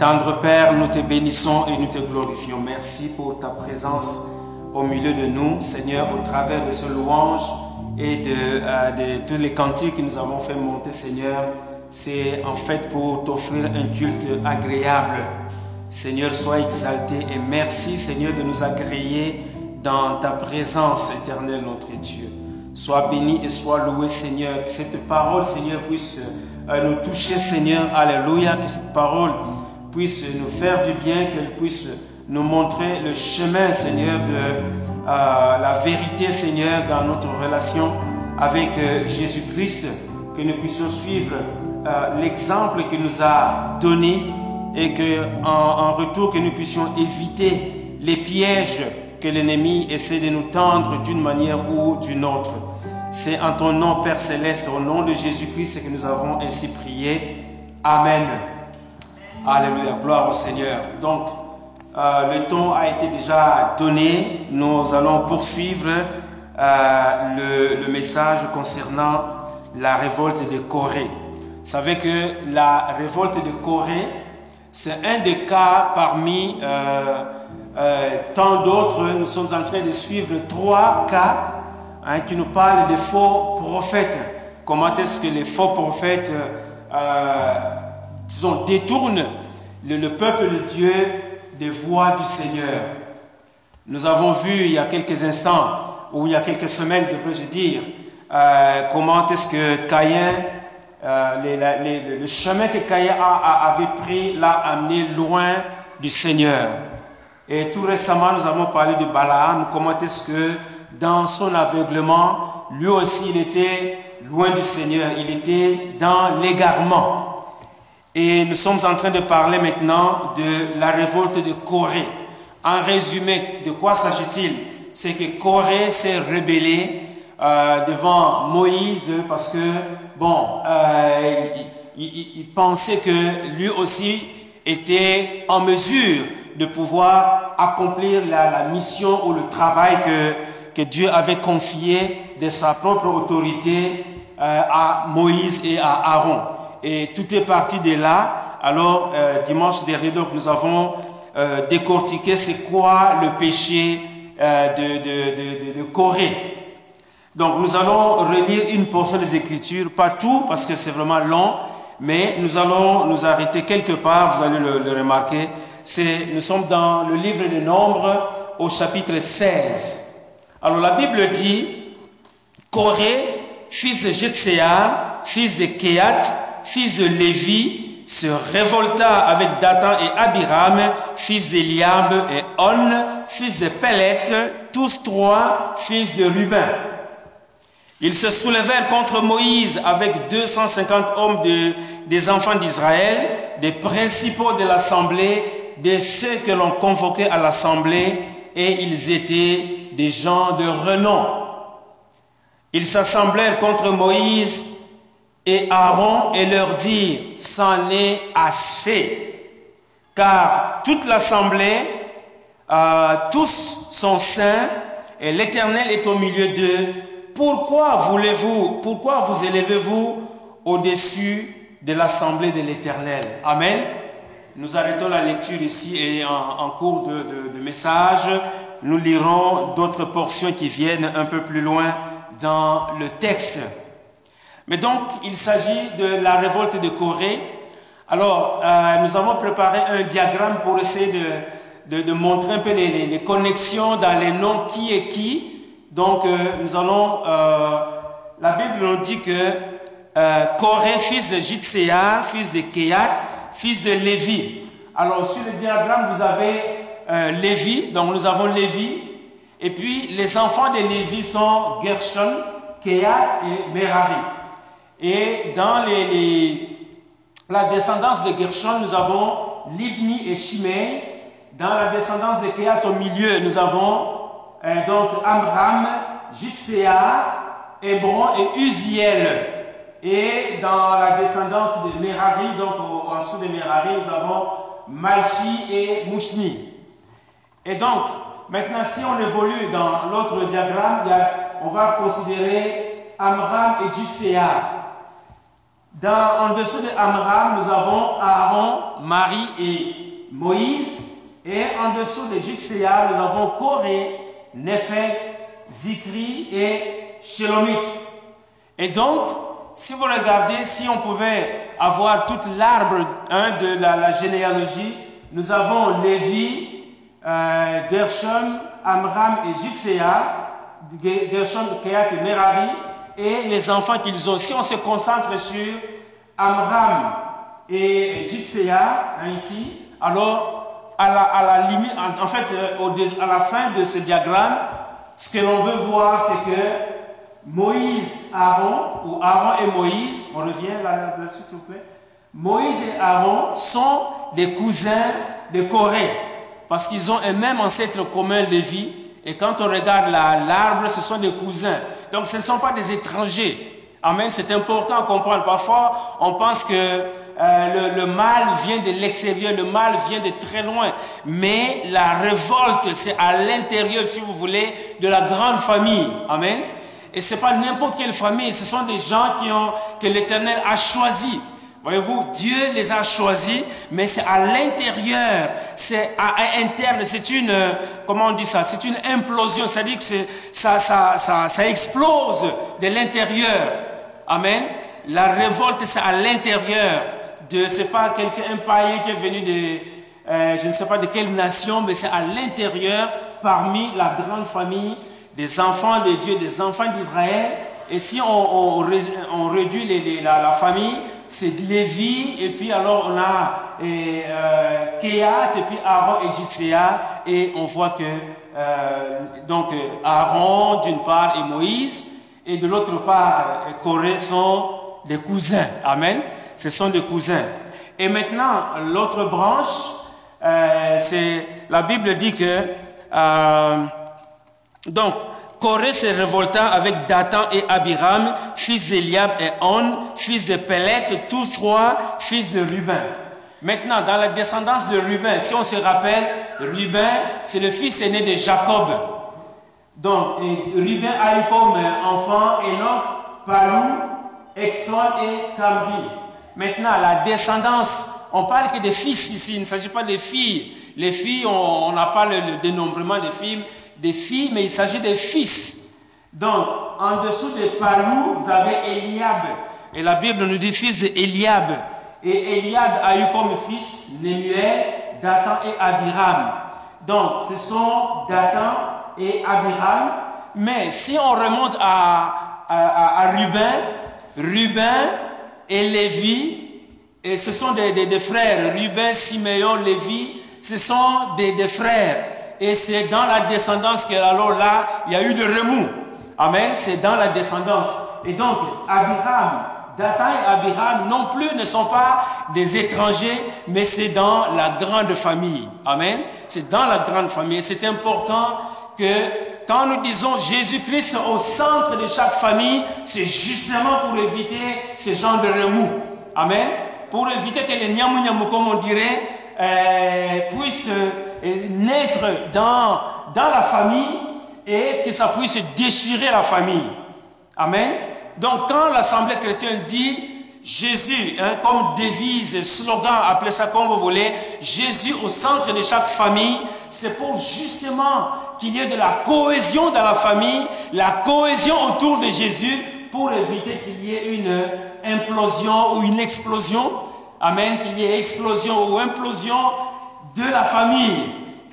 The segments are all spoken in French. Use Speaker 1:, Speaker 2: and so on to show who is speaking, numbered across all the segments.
Speaker 1: Tendre Père, nous te bénissons et nous te glorifions. Merci pour ta présence au milieu de nous, Seigneur, au travers de ce louange et de, euh, de tous les cantiques que nous avons fait monter, Seigneur. C'est en fait pour t'offrir un culte agréable. Seigneur, sois exalté et merci, Seigneur, de nous agréer dans ta présence éternelle, notre Dieu. Sois béni et sois loué, Seigneur. Que cette parole, Seigneur, puisse euh, nous toucher, Seigneur. Alléluia. Que cette parole puisse nous faire du bien, qu'elle puisse nous montrer le chemin, Seigneur, de euh, la vérité, Seigneur, dans notre relation avec euh, Jésus-Christ. Que nous puissions suivre l'exemple qu'il nous a donné et que en retour que nous puissions éviter les pièges que l'ennemi essaie de nous tendre d'une manière ou d'une autre. C'est en ton nom, Père céleste, au nom de Jésus-Christ, que nous avons ainsi prié. Amen. Alléluia, gloire au Seigneur. Donc, euh, le temps a été déjà donné. Nous allons poursuivre euh, le, message concernant la révolte de Corée. Vous savez que la révolte de Corée, c'est un des cas parmi euh, tant d'autres. Nous sommes en train de suivre trois cas hein, qui nous parlent des faux prophètes. Comment est-ce que les faux prophètes euh, disons, détournent le, le, peuple de Dieu des voies du Seigneur. Nous avons vu il y a quelques instants, ou il y a quelques semaines, devrais-je dire, euh, comment est-ce que Caïn, euh, le chemin que Caïn avait pris l'a amené loin du Seigneur. Et tout récemment, nous avons parlé de Balaam, comment est-ce que dans son aveuglement, lui aussi, il était loin du Seigneur, il était dans l'égarement. Et nous sommes en train de parler maintenant de la révolte de Corée. En résumé, de quoi s'agit-il? C'est que Corée s'est rebellée euh, devant Moïse parce que, bon, euh, il, pensait que lui aussi était en mesure de pouvoir accomplir la, mission ou le travail que, que Dieu avait confié de sa propre autorité euh, à Moïse et à Aaron. Et tout est parti de là. Alors, euh, dimanche dernier, donc, nous avons euh, décortiqué c'est quoi le péché euh, de, de, de, de, Corée. Donc, nous allons relire une portion des Écritures, pas tout, parce que c'est vraiment long, mais nous allons nous arrêter quelque part, vous allez le, le remarquer. Nous sommes dans le livre des Nombres, au chapitre 16. Alors, la Bible dit, Corée, fils de Jetséa, fils de Kéat, fils de Lévi, se révolta avec Dathan et Abiram, fils d'Eliab et On, fils de Pelet, tous trois fils de Ruben. Ils se soulevèrent contre Moïse avec 250 hommes de, des enfants d'Israël, des principaux de l'assemblée, de ceux que l'on convoquait à l'assemblée, et ils étaient des gens de renom. Ils s'assemblèrent contre Moïse et Aaron et leur dire, c'en est assez, car toute l'assemblée, euh, tous sont saints, et l'Éternel est au milieu d'eux. Pourquoi voulez-vous, pourquoi vous élevez-vous au-dessus de l'assemblée de l'Éternel? Amen. Nous arrêtons la lecture ici et en, cours de message, nous lirons d'autres portions qui viennent un peu plus loin dans le texte. Mais donc, il s'agit de la révolte de Corée. Alors, euh, nous avons préparé un diagramme pour essayer de, montrer un peu les, connexions dans les noms qui est qui. Donc, euh, nous allons... Euh, la Bible nous dit que Corée, fils de Jitséa, fils de Kéat, fils de Lévi. Alors, sur le diagramme, vous avez Lévi. Donc, nous avons Lévi. Et puis, les enfants de Lévi sont Gershon, Kéat et Merari. Et dans les, la descendance de Gershon, nous avons Libni et Shimei. Dans la descendance de Kéat, au milieu, nous avons euh, donc Amram, Jitséa, Hébron et Uziel. Et dans la descendance de Merari, donc en dessous de Merari, nous avons Malchi et Mouchni. Et donc, maintenant, si on évolue dans l'autre diagramme, on va considérer Amram et Jitséa. Dans, en dessous de Amram, nous avons Aaron Marie et Moïse. Et en dessous de Jitséa, nous avons Corée, Népheg, Zikri et Shelomit. Et donc, si vous regardez, si on pouvait avoir tout l'arbre hein, de la, généalogie, nous avons Lévi, euh, Gershom, Amram et Jitséa, Gershom, Keat et Merari, et les enfants qu'ils ont. Si on se concentre sur Amram et Jitséa, hein, ici, alors à la, limite, en, fait, euh, à la fin de ce diagramme, ce que l'on veut voir, c'est que Moïse, Aaron, ou Aaron et Moïse, on revient là-dessus s'il vous plaît, Moïse et Aaron sont des cousins de Corée, parce qu'ils ont un même ancêtre commun, Lévi, et quand on regarde l'arbre, ce sont des cousins. Donc ce ne sont pas des étrangers. Amen, c'est important à comprendre. Parfois, on pense que euh, le, mal vient de l'extérieur, le mal vient de très loin. Mais la révolte, c'est à l'intérieur, si vous voulez, de la grande famille. Amen. Et c'est pas n'importe quelle famille, ce sont des gens qui ont, que l'Éternel a choisi. Voyez-vous, Dieu les a choisis, mais c'est à l'intérieur, c'est à, interne, c'est une, comment on dit ça, c'est une implosion, c'est-à-dire que ça, ça, ça, ça explose de l'intérieur. Amen. La révolte, c'est à l'intérieur de, c'est pas quelqu'un, un païen qui est venu de, euh, je ne sais pas de quelle nation, mais c'est à l'intérieur, parmi la grande famille des enfants de Dieu, des enfants d'Israël. Et si on, on, réduit les, la famille, c'est Lévi, et puis alors on a et, euh, Kéat, et puis Aaron et Jitséa, et on voit que euh, donc Aaron d'une part et Moïse, et de l'autre part Corée sont des cousins. Amen. Ce sont des cousins. Et maintenant, l'autre branche, euh, c'est la Bible dit que euh, donc Corée se révolta avec Dathan et Abiram, fils d'Eliab et On, fils de Pelet, tous trois fils de Ruben. Maintenant, dans la descendance de Ruben, si on se rappelle, Ruben, c'est le fils aîné de Jacob. Donc, Ruben a eu comme enfant Enoch, Palou, Exxon et Camry. Maintenant, la descendance, on parle que des fils ici, il ne s'agit pas des filles. Les filles, on n'a pas le dénombrement des filles, des filles, mais il s'agit des fils. Donc, en dessous de Palou, vous avez Eliab. Et la Bible nous dit fils de Eliab. Et Eliab a eu comme fils Némuel, Dathan et Abiram. Donc, ce sont Dathan et Abiram. Mais si on remonte à, à, à, Ruben, Ruben et Lévi, et ce sont des, des, des frères, Ruben, Siméon, Lévi, ce sont des, des frères. Et c'est dans la descendance que alors là, il y a eu de remous. Amen. C'est dans la descendance. Et donc, Abraham, Dathan et Abraham non plus ne sont pas des étrangers, mais c'est dans la grande famille. Amen. C'est dans la grande famille. C'est important que quand nous disons Jésus-Christ au centre de chaque famille, c'est justement pour éviter ce genre de remous. Amen. Pour éviter que les nyamou comme on dirait, euh, puissent naître dans, dans la famille et que ça puisse déchirer la famille. Amen. Donc quand l'Assemblée chrétienne dit Jésus, hein, comme devise, slogan, appelez ça comme vous voulez, Jésus au centre de chaque famille, c'est pour justement qu'il y ait de la cohésion dans la famille, la cohésion autour de Jésus, pour éviter qu'il y ait une implosion ou une explosion. Amen, qu'il y ait explosion ou implosion de la famille.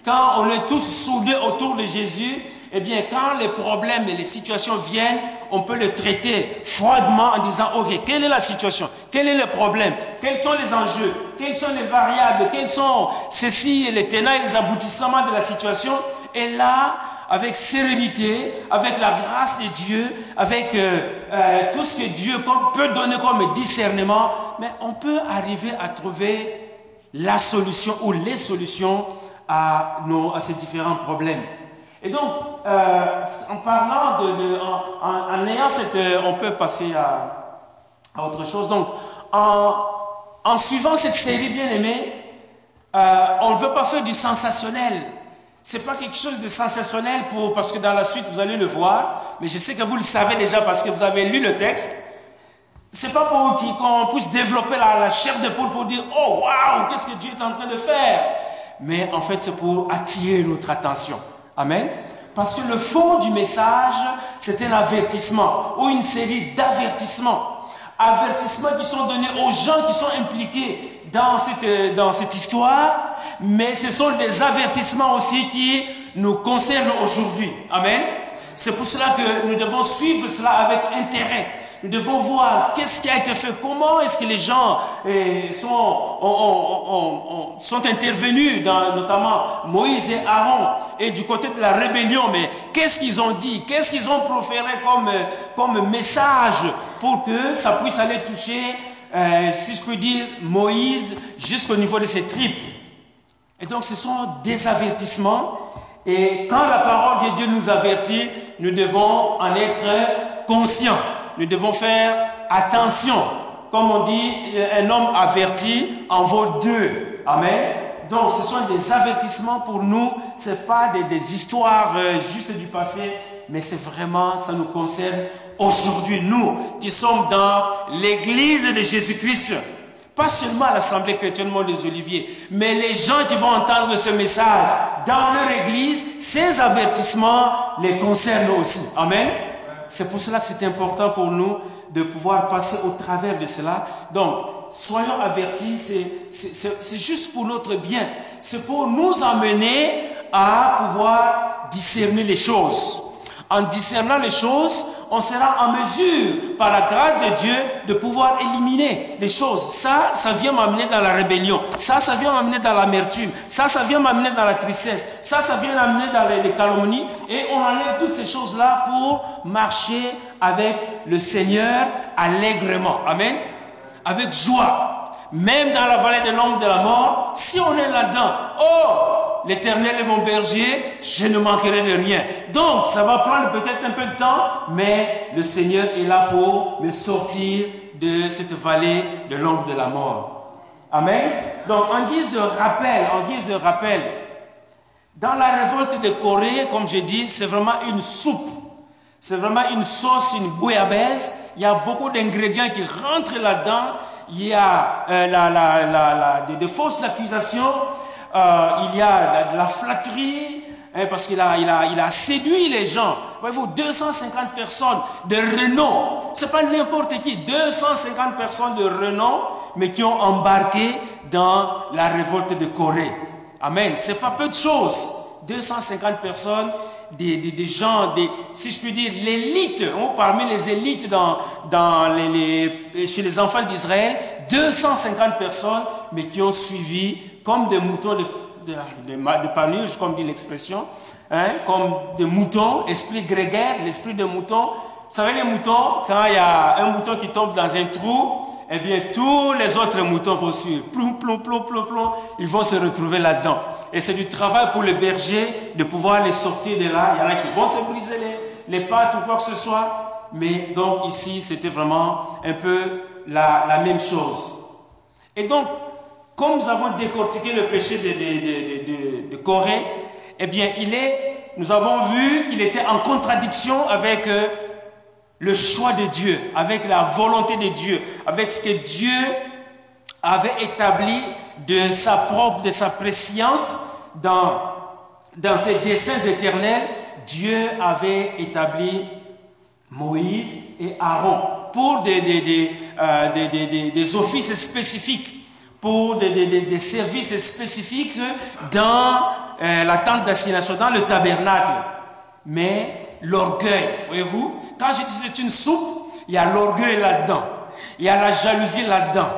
Speaker 1: Quand on est tous soudés autour de Jésus, eh bien, quand les problèmes et les situations viennent, on peut les traiter froidement en disant, OK, quelle est la situation? Quel est le problème? Quels sont les enjeux? Quelles sont les variables? Quels sont ceci, les tenants et les aboutissements de la situation? Et là, avec sérénité, avec la grâce de Dieu, avec euh, euh, tout ce que Dieu peut donner comme discernement, mais on peut arriver à trouver la solution ou les solutions à, nos, à ces différents problèmes. Et donc, euh, en parlant de, en, ayant cette, euh, on peut passer à, à autre chose. Donc, en, en, suivant cette série bien aimée, euh, on ne veut pas faire du sensationnel. C'est pas quelque chose de sensationnel pour, parce que dans la suite vous allez le voir, mais je sais que vous le savez déjà parce que vous avez lu le texte. C'est pas pour qu'on puisse développer la, chair de poule pour dire Oh waouh, qu'est-ce que Dieu est en train de faire? Mais en fait, c'est pour attirer notre attention. Amen? Parce que le fond du message, c'est un avertissement ou une série d'avertissements. Avertissements qui sont donnés aux gens qui sont impliqués dans cette, dans cette histoire, mais ce sont des avertissements aussi qui nous concernent aujourd'hui. Amen? C'est pour cela que nous devons suivre cela avec intérêt. Nous devons voir qu'est-ce qui a été fait, comment est-ce que les gens eh, sont, sont intervenus, notamment Moïse et Aaron, et du côté de la rébellion, mais qu'est-ce qu'ils ont dit, qu'est-ce qu'ils ont proféré comme, comme message pour que ça puisse aller toucher, euh, si je peux dire, Moïse jusqu'au niveau de ses tripes? Et donc ce sont des avertissements, et quand la parole de Dieu nous avertit, nous devons en être conscients nous devons faire attention. Comme on dit, un homme averti en vaut deux. Amen. Donc, ce sont des avertissements pour nous. Ce pas des, histoires euh, juste du passé, mais c'est vraiment, ça nous concerne aujourd'hui. Nous qui sommes dans l'église de Jésus-Christ. Pas seulement l'Assemblée chrétienne des Oliviers, mais les gens qui vont entendre ce message dans leur église, ces avertissements les concernent aussi. Amen. C'est pour cela que c'est important pour nous de pouvoir passer au travers de cela. Donc, soyons avertis, c'est juste pour notre bien. C'est pour nous amener à pouvoir discerner les choses. En discernant les choses, on sera en mesure, par la grâce de Dieu, de pouvoir éliminer les choses. Ça, ça vient m'amener dans la rébellion. Ça, ça vient m'amener dans l'amertume. Ça, ça vient m'amener dans la tristesse. Ça, ça vient m'amener dans les, calomnies. Et on enlève toutes ces choses-là pour marcher avec le Seigneur allègrement. Amen. Avec joie. Même dans la vallée de l'ombre de la mort, si on est là-dedans, oh, l'Éternel est mon berger, je ne manquerai de rien. Donc, ça va prendre peut-être un peu de temps, mais le Seigneur est là pour me sortir de cette vallée de l'ombre de la mort. Amen. Donc, en guise de rappel, en guise de rappel, dans la révolte de Corée, comme j'ai dit, c'est vraiment une soupe. C'est vraiment une sauce, une bouillabaisse. Il y a beaucoup d'ingrédients qui rentrent là-dedans. Il y a euh, la, la, la, des fausses accusations euh, il y a de la, flatterie, hein, parce qu'il a, il a, il a séduit les gens. Voyez-vous, 250 personnes de renom, c'est pas n'importe qui, 250 personnes de renom, mais qui ont embarqué dans la révolte de Corée. Amen. C'est pas peu de choses. 250 personnes, des, gens, des, si je puis dire, l'élite, hein, parmi les élites dans, dans les, chez les enfants d'Israël, 250 personnes, mais qui ont suivi comme des moutons de, de, comme dit l'expression, hein, comme des moutons, esprit grégaire, l'esprit de mouton. Vous savez, les moutons, quand il y a un mouton qui tombe dans un trou, eh bien, tous les autres moutons vont suivre. Plom, plom, plom, ils vont se retrouver là-dedans. Et c'est du travail pour le berger de pouvoir les sortir de là. Il y en a qui vont se briser les, les pattes ou quoi que ce soit. Mais donc ici, c'était vraiment un peu la, même chose. Et donc, comme nous avons décortiqué le péché de, de Corée, eh bien, il est, nous avons vu qu'il était en contradiction avec euh, le choix de Dieu, avec la volonté de Dieu, avec ce que Dieu avait établi de sa propre, de sa préscience dans, dans ses desseins éternels. Dieu avait établi Moïse et Aaron pour des, des, des, euh, des, des offices spécifiques pour des, services spécifiques dans euh, la tente d'assignation, dans le tabernacle. Mais l'orgueil, voyez-vous, quand je dis c'est une soupe, il y a l'orgueil là-dedans. Il y a la jalousie là-dedans.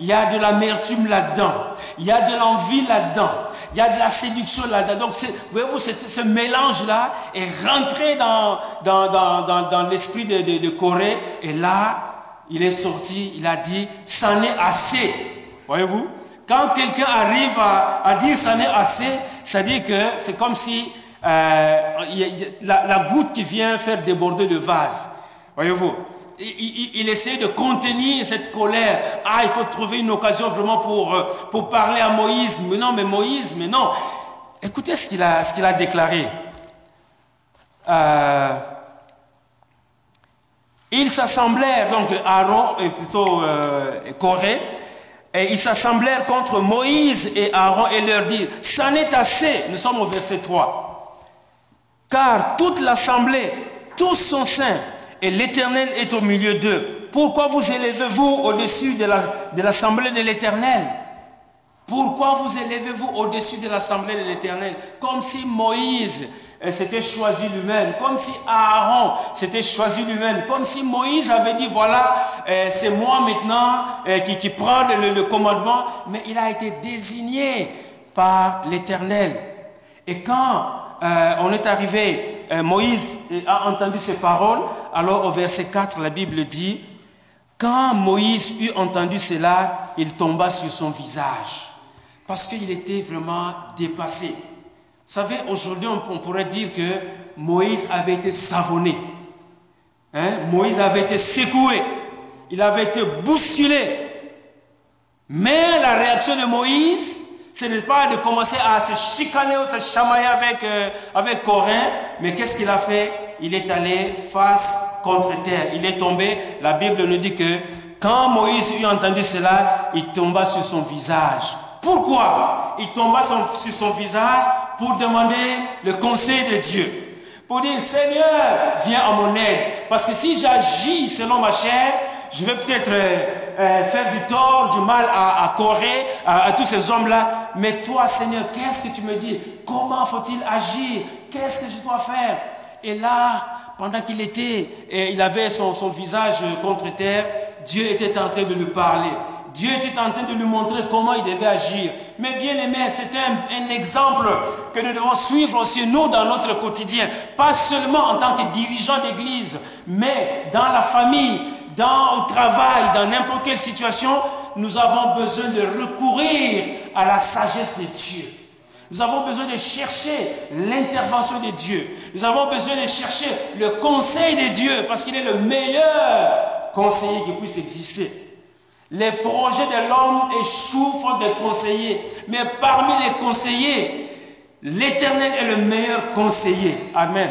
Speaker 1: Il y a de l'amertume là-dedans. Il y a de l'envie là-dedans. Il y a de la séduction là-dedans. Donc, voyez-vous, ce mélange-là est rentré dans, dans, dans, dans, l'esprit de, de, de Corée. Et là, il est sorti, il a dit, c'en est assez. Voyez-vous? Quand quelqu'un arrive à, dire ça n'est assez, dit que c'est comme si euh, la, goutte qui vient faire déborder le vase. Voyez-vous? Il, il, de contenir cette colère. Ah, il faut trouver une occasion vraiment pour, euh, pour parler à Moïse. Mais non, mais Moïse, mais non. Écoutez ce qu'il a, ce qu'il a déclaré. Euh, Ils s'assemblèrent, donc Aaron, et plutôt euh, Corée, et ils s'assemblèrent contre Moïse et Aaron et leur dirent, ça n'est assez, nous sommes au verset 3, car toute l'assemblée, tous sont saints, et l'Éternel est au milieu d'eux. Pourquoi vous élevez-vous au-dessus de l'assemblée de l'Éternel? Pourquoi vous élevez-vous au-dessus de l'assemblée de l'Éternel? Comme si Moïse s'était choisi lui-même, comme si Aaron s'était choisi lui-même, comme si Moïse avait dit, voilà, euh, c'est moi maintenant euh, qui, qui prend le, commandement, mais il a été désigné par l'Éternel. Et quand euh, on est arrivé, Moïse a entendu ces paroles, alors au verset 4, la Bible dit, quand Moïse eut entendu cela, il tomba sur son visage, parce qu'il était vraiment dépassé. Vous savez, aujourd'hui, on, pourrait dire que Moïse avait été savonné. Hein? Moïse avait été secoué. Il avait été bousculé. Mais la réaction de Moïse, ce n'est pas de commencer à se chicaner ou se chamailler avec, euh, avec Corinne, mais qu'est-ce qu'il a fait? Il est allé face contre terre. Il est tombé. La Bible nous dit que quand Moïse eut entendu cela, il tomba sur son visage. Pourquoi? Il tomba sur son visage pour demander le conseil de Dieu. Pour dire, Seigneur, viens à mon aide. Parce que si j'agis selon ma chair, je vais peut-être euh, euh, faire du tort, du mal à, à Corée, à, tous ces hommes-là. Mais toi, Seigneur, qu'est-ce que tu me dis? Comment faut-il agir? Qu'est-ce que je dois faire? Et là, pendant qu'il était, et il avait son, son visage contre terre, Dieu était en train de lui parler. Dieu était en train de lui montrer comment il devait agir. Mais bien aimé, c'est un, exemple que nous devons suivre aussi nous dans notre quotidien. Pas seulement en tant que dirigeant d'église, mais dans la famille, dans au travail, dans n'importe quelle situation, nous avons besoin de recourir à la sagesse de Dieu. Nous avons besoin de chercher l'intervention de Dieu. Nous avons besoin de chercher le conseil de Dieu parce qu'il est le meilleur conseiller qui puisse exister. Les projets de l'homme échouent faute de conseillers. Mais parmi les conseillers, l'Éternel est le meilleur conseiller. Amen.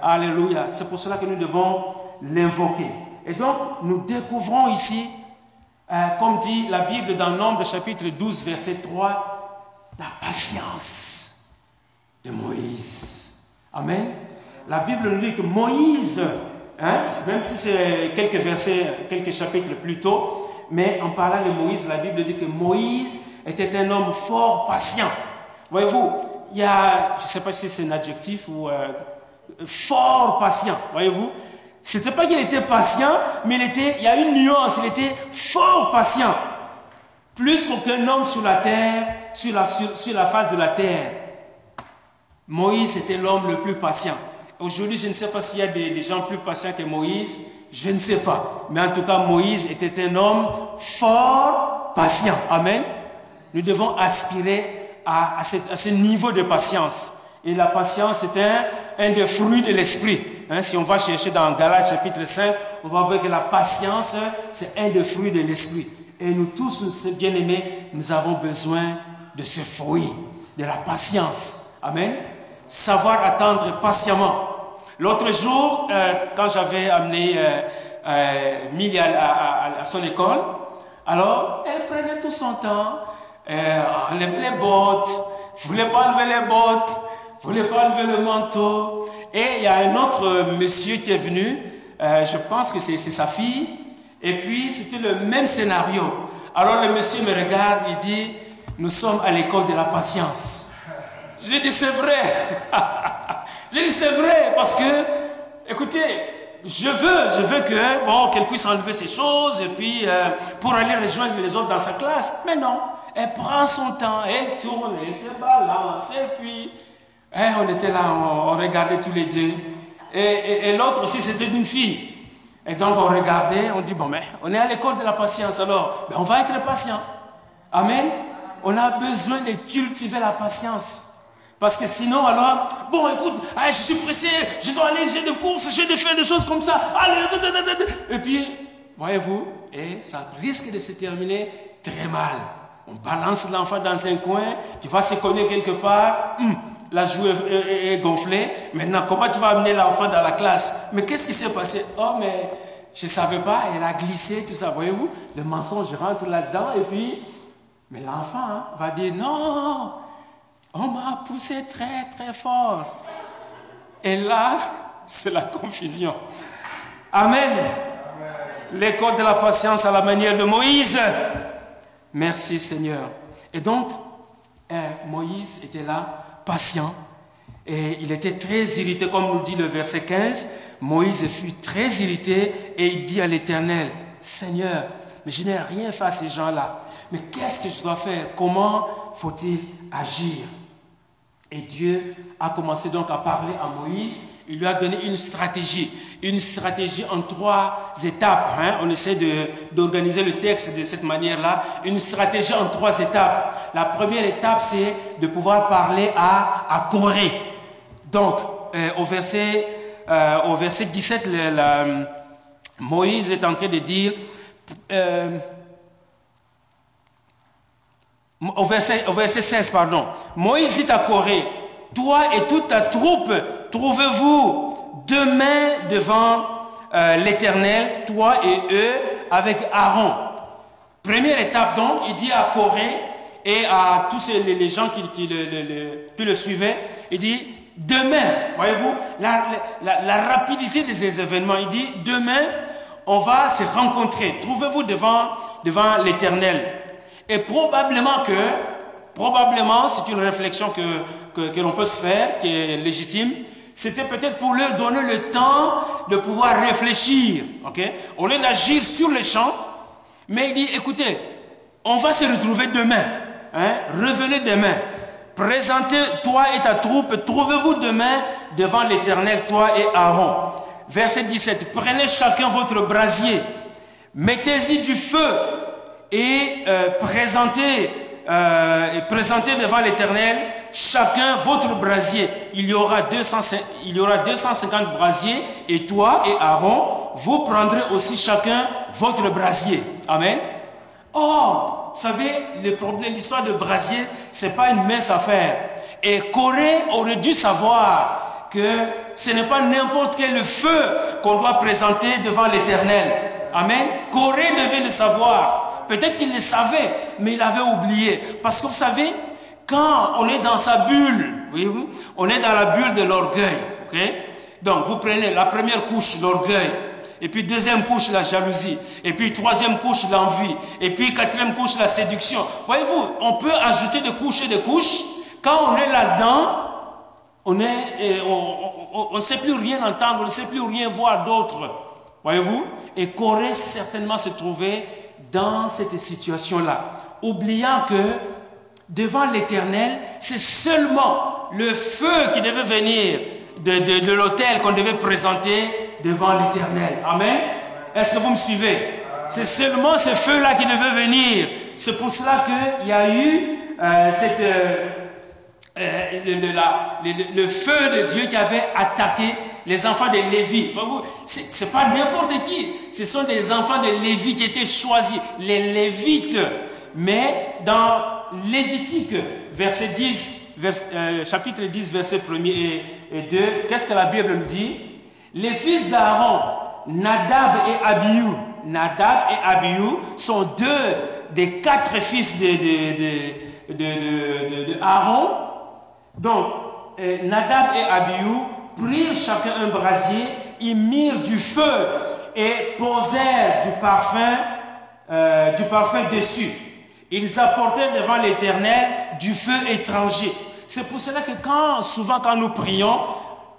Speaker 1: Alléluia. C'est pour cela que nous devons l'invoquer. Et donc, nous découvrons ici, euh, comme dit la Bible dans Nombre chapitre 12, verset 3, la patience de Moïse. Amen. La Bible nous dit que Moïse, hein, même si c'est quelques versets, quelques chapitres plus tôt, mais en parlant de Moïse, la Bible dit que Moïse était un homme fort patient. Voyez-vous, il y a, je ne sais pas si c'est un adjectif ou euh, fort patient. Voyez-vous, c'était pas qu'il était patient, mais il était, y a une nuance, il était fort patient. Plus qu'aucun homme sur la terre, sur la, face de la terre. Moïse était l'homme le plus patient. Aujourd'hui, je ne sais pas s'il y a des, gens plus patients que Moïse, je ne sais pas. Mais en tout cas, Moïse était un homme fort patient. Amen. Nous devons aspirer à, ce, niveau de patience. Et la patience est un des fruits de l'esprit. Hein, si on va chercher dans Galates chapitre 5, on va voir que la patience, c'est un des fruits de l'esprit. Et nous tous, bien-aimés, nous avons besoin de ce fruit, de la patience. Amen savoir attendre patiemment. L'autre jour, euh, quand j'avais amené euh, euh à, son école, alors elle prenait tout son temps, euh, enlevait les bottes, voulait pas enlever les bottes, voulait pas enlever le manteau. Et il y a un autre monsieur qui est venu, je pense que c'est sa fille, et puis c'était le même scénario. Alors le monsieur me regarde, il dit, nous sommes à l'école de la patience. Je lui dit, c'est vrai. je lui dit, c'est vrai, parce que, écoutez, je veux, je veux que, bon, qu'elle puisse enlever ses choses, et puis, euh, pour aller rejoindre les autres dans sa classe. Mais non, elle prend son temps, elle tourne, elle se balance, et puis, eh, on était là, on, regardait tous les deux. Et, l'autre aussi, c'était une fille. Et donc, on regardait, on dit, bon, mais on est à l'école de la patience, alors, ben, on va être patient. Amen. On a besoin de cultiver la patience. Parce que sinon, alors, bon, écoute, je suis pressé, je dois aller, j'ai des courses, j'ai des faire des choses comme ça. Allez, et puis, voyez-vous, ça risque de se terminer très mal. On balance l'enfant dans un coin, qui va se connaître quelque part. Hum, la joue est, gonflée. Maintenant, comment tu vas amener l'enfant dans la classe? Mais qu'est-ce qui s'est passé? Oh, mais je ne savais pas, elle a glissé, tout ça. Voyez-vous, le mensonge rentre là-dedans et puis, mais l'enfant hein, va dire non, on m'a poussé très très fort. Et là, c'est la confusion. Amen. L'école de la patience à la manière de Moïse. Merci Seigneur. Et donc, euh, Moïse était là, patient, et il était très irrité, comme nous dit le verset 15. Moïse fut très irrité et il dit à l'Éternel, Seigneur, mais je n'ai rien fait à ces gens-là. Mais qu'est-ce que je dois faire? Comment faut-il agir? Et Dieu a commencé donc à parler à Moïse. Il lui a donné une stratégie, une stratégie en trois étapes. Hein. On essaie d'organiser le texte de cette manière-là. Une stratégie en trois étapes. La première étape, c'est de pouvoir parler à, à Corée. Donc, euh, au, verset, euh, au verset 17, Moïse est en train de dire, euh, verset, au verset 16, pardon, Moïse dit à Corée, toi et toute ta troupe, trouvez-vous demain devant l'Éternel, toi et eux, avec Aaron? Première étape donc, il dit à Corée et à tous les, gens qui, le, suivaient, il dit, demain, voyez-vous, la, rapidité de ces événements, il dit, demain, on va se rencontrer. Trouvez-vous devant, l'éternel? Et probablement que, probablement, c'est une réflexion que, que, l'on peut se faire, qui est légitime, c'était peut-être pour leur donner le temps de pouvoir réfléchir. Au lieu d'agir sur les champs, mais il dit, écoutez, on va se retrouver demain. Hein? Revenez demain. Présentez toi et ta troupe, trouvez-vous demain devant l'Éternel, toi et Aaron. Verset 17. Prenez chacun votre brasier, mettez-y du feu et euh, présentez, euh, présentez devant l'Éternel chacun votre brasier. Il y, aura 200, il y aura 250 brasiers et toi et Aaron, vous prendrez aussi chacun votre brasier. Amen. Oh, vous savez, le problème, l'histoire de brasier, c'est pas une mince affaire. Et Corée aurait dû savoir que ce n'est pas n'importe quel feu qu'on doit présenter devant l'éternel. Amen. Corée devait le savoir. Peut-être qu'il le savait, mais il avait oublié. Parce que vous savez, quand on est dans sa bulle, voyez-vous, on est dans la bulle de l'orgueil. Donc, vous prenez la première couche, l'orgueil. Et puis deuxième couche, la jalousie. Et puis troisième couche, l'envie. Et puis quatrième couche, la séduction. Voyez-vous, on peut ajouter des couches et des couches. Quand on est là-dedans, on on ne sait plus rien entendre, on ne sait plus rien voir d'autre. Voyez-vous? Et Corée certainement se trouvait dans cette situation-là. Oubliant que devant l'éternel, c'est seulement le feu qui devait venir de, de, l'autel qu'on devait présenter devant l'Éternel. Amen. Est-ce que vous me suivez? C'est seulement ce feu-là qui devait venir. C'est pour cela qu'il y a eu euh, cette, euh, euh, le, le, feu de Dieu qui avait attaqué les enfants de Lévi. Ce n'est pas n'importe qui. Ce sont des enfants de Lévi qui étaient choisis, les Lévites. Mais dans Lévitique, verset 10, euh, chapitre 10, verset 1 et, 2, qu'est-ce que la Bible nous dit? Les fils d'Aaron, Nadab et Abihu, Nadab et Abihu sont deux des quatre fils de, de. Donc, euh, Nadab et Abihu prirent chacun un brasier, ils mirent du feu et posèrent du parfum, euh, dessus. Ils apportaient devant l'Éternel du feu étranger. C'est pour cela que souvent quand nous prions,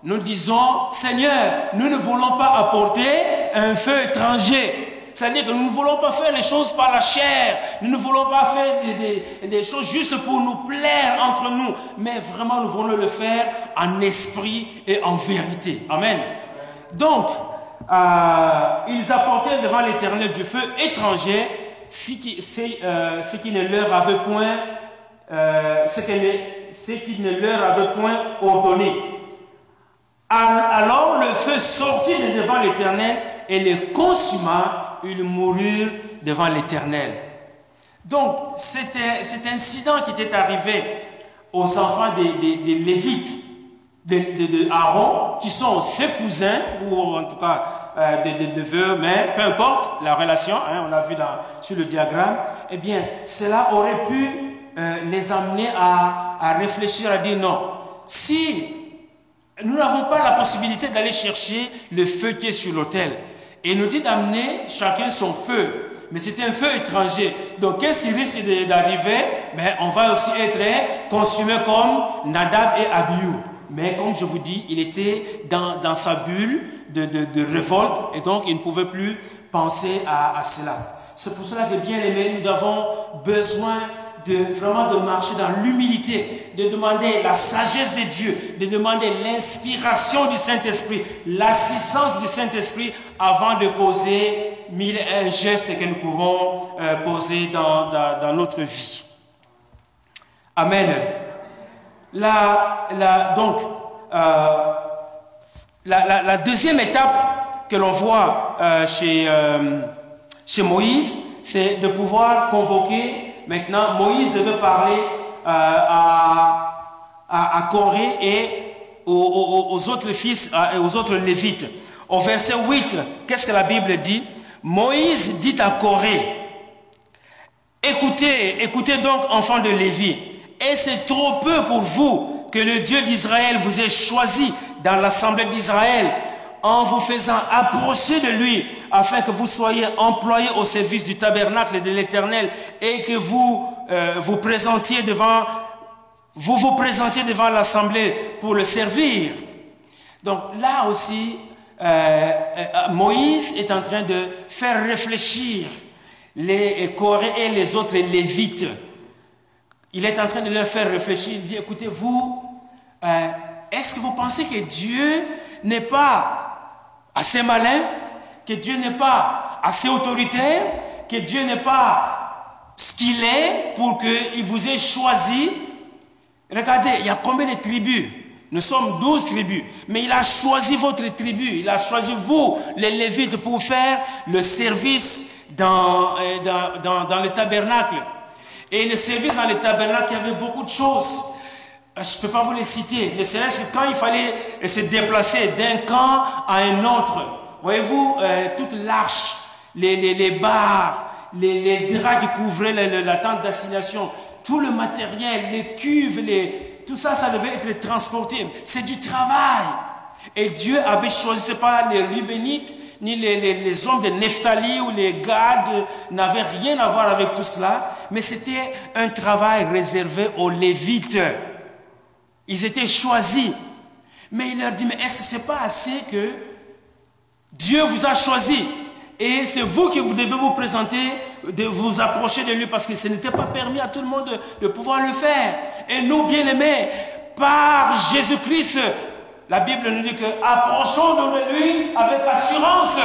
Speaker 1: nous disons, Seigneur, nous ne voulons pas apporter un feu étranger. C'est-à-dire que nous ne voulons pas faire les choses par la chair. Nous ne voulons pas faire des, choses juste pour nous plaire entre nous. Mais vraiment, nous voulons le faire en esprit et en vérité. Amen. Donc, euh, ils apportaient devant l'éternel du feu étranger ce qui, euh, ne leur avait point, euh, ce leur avait point ordonné. Alors le feu sortit de devant l'Éternel et les consuma, ils moururent devant l'Éternel. Donc cet incident qui était arrivé aux enfants des, Lévites, de, Aaron, qui sont ses cousins, ou en tout cas euh, de, vœux, mais peu importe la relation, hein, on l'a vu sur le diagramme, eh bien, cela aurait pu euh, les amener à, à réfléchir, à dire non. Si nous n'avons pas la possibilité d'aller chercher le feu qui est sur l'autel, et nous dit d'amener chacun son feu, mais c'est un feu étranger. Donc, qu'est-ce qui risque d'arriver? Ben, On va aussi être consumé comme Nadab et Abiou. Mais comme je vous dis, il était dans, sa bulle de, révolte et donc il ne pouvait plus penser à, à cela. C'est pour cela que, bien aimé, nous avons besoin de vraiment de marcher dans l'humilité, de demander la sagesse de Dieu, de demander l'inspiration du Saint-Esprit, l'assistance du Saint-Esprit avant de poser mille un gestes que nous pouvons euh, poser dans, notre vie. Amen. La, donc, euh, la, deuxième étape que l'on voit euh, chez Moïse, c'est de pouvoir convoquer Maintenant, Moïse devait parler euh, à, à, Corée et aux, autres fils et aux autres lévites. Au verset 8, qu'est-ce que la Bible dit? Moïse dit à Corée, écoutez, écoutez donc, enfants de Lévi, et c'est trop peu pour vous que le Dieu d'Israël vous ait choisi dans l'assemblée d'Israël en vous faisant approcher de lui afin que vous soyez employés au service du tabernacle de l'Éternel et que vous euh, vous présentiez devant vous présentiez devant l'assemblée pour le servir. Donc là aussi, euh, euh, Moïse est en train de faire réfléchir les Corées et les autres Lévites. Il est en train de leur faire réfléchir. Il dit, écoutez, vous, est-ce que vous pensez que Dieu n'est pas assez malin, que Dieu n'est pas assez autoritaire, que Dieu n'est pas ce qu'il est pour qu'il vous ait choisi. Regardez, il y a combien de tribus? Nous sommes douze tribus. Mais il a choisi votre tribu. Il a choisi vous, les Lévites, pour faire le service dans, euh, dans, dans, dans le tabernacle. Et le service dans le tabernacle, il y avait beaucoup de choses. Je ne peux pas vous les citer, ne serait-ce que quand il fallait se déplacer d'un camp à un autre. Voyez-vous, euh, toute l'arche, les, les, les, barres, les, les draps qui couvraient la, tente d'assignation, tout le matériel, les cuves, les, tout ça, ça devait être transporté. C'est du travail. Et Dieu avait choisi, ce pas les Rubénites, ni les, les, les, hommes de Nephtali ou les Gades n'avaient rien à voir avec tout cela, mais c'était un travail réservé aux Lévites. Ils étaient choisis. Mais il leur dit, mais est-ce que ce n'est pas assez que Dieu vous a choisi? Et c'est vous qui vous devez vous présenter, de vous approcher de lui parce que ce n'était pas permis à tout le monde de, pouvoir le faire. Et nous, bien-aimés, par Jésus-Christ, la Bible nous dit que approchons-nous de lui avec assurance.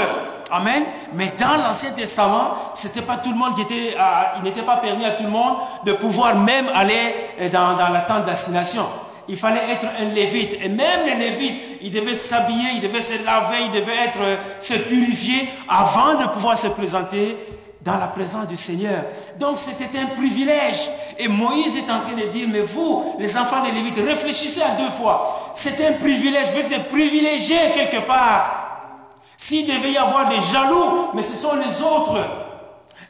Speaker 1: Amen. Mais dans l'Ancien Testament, c'était pas tout le monde qui était, il n'était pas permis à tout le monde de pouvoir même aller dans, dans la tente d'assignation il fallait être un lévite. Et même les lévites, ils devaient s'habiller, ils devaient se laver, ils devaient être, euh, se purifier avant de pouvoir se présenter dans la présence du Seigneur. Donc c'était un privilège. Et Moïse est en train de dire, mais vous, les enfants des Lévites, réfléchissez à deux fois. C'est un privilège, vous êtes privilégiés quelque part. S'il devait y avoir des jaloux, mais ce sont les autres.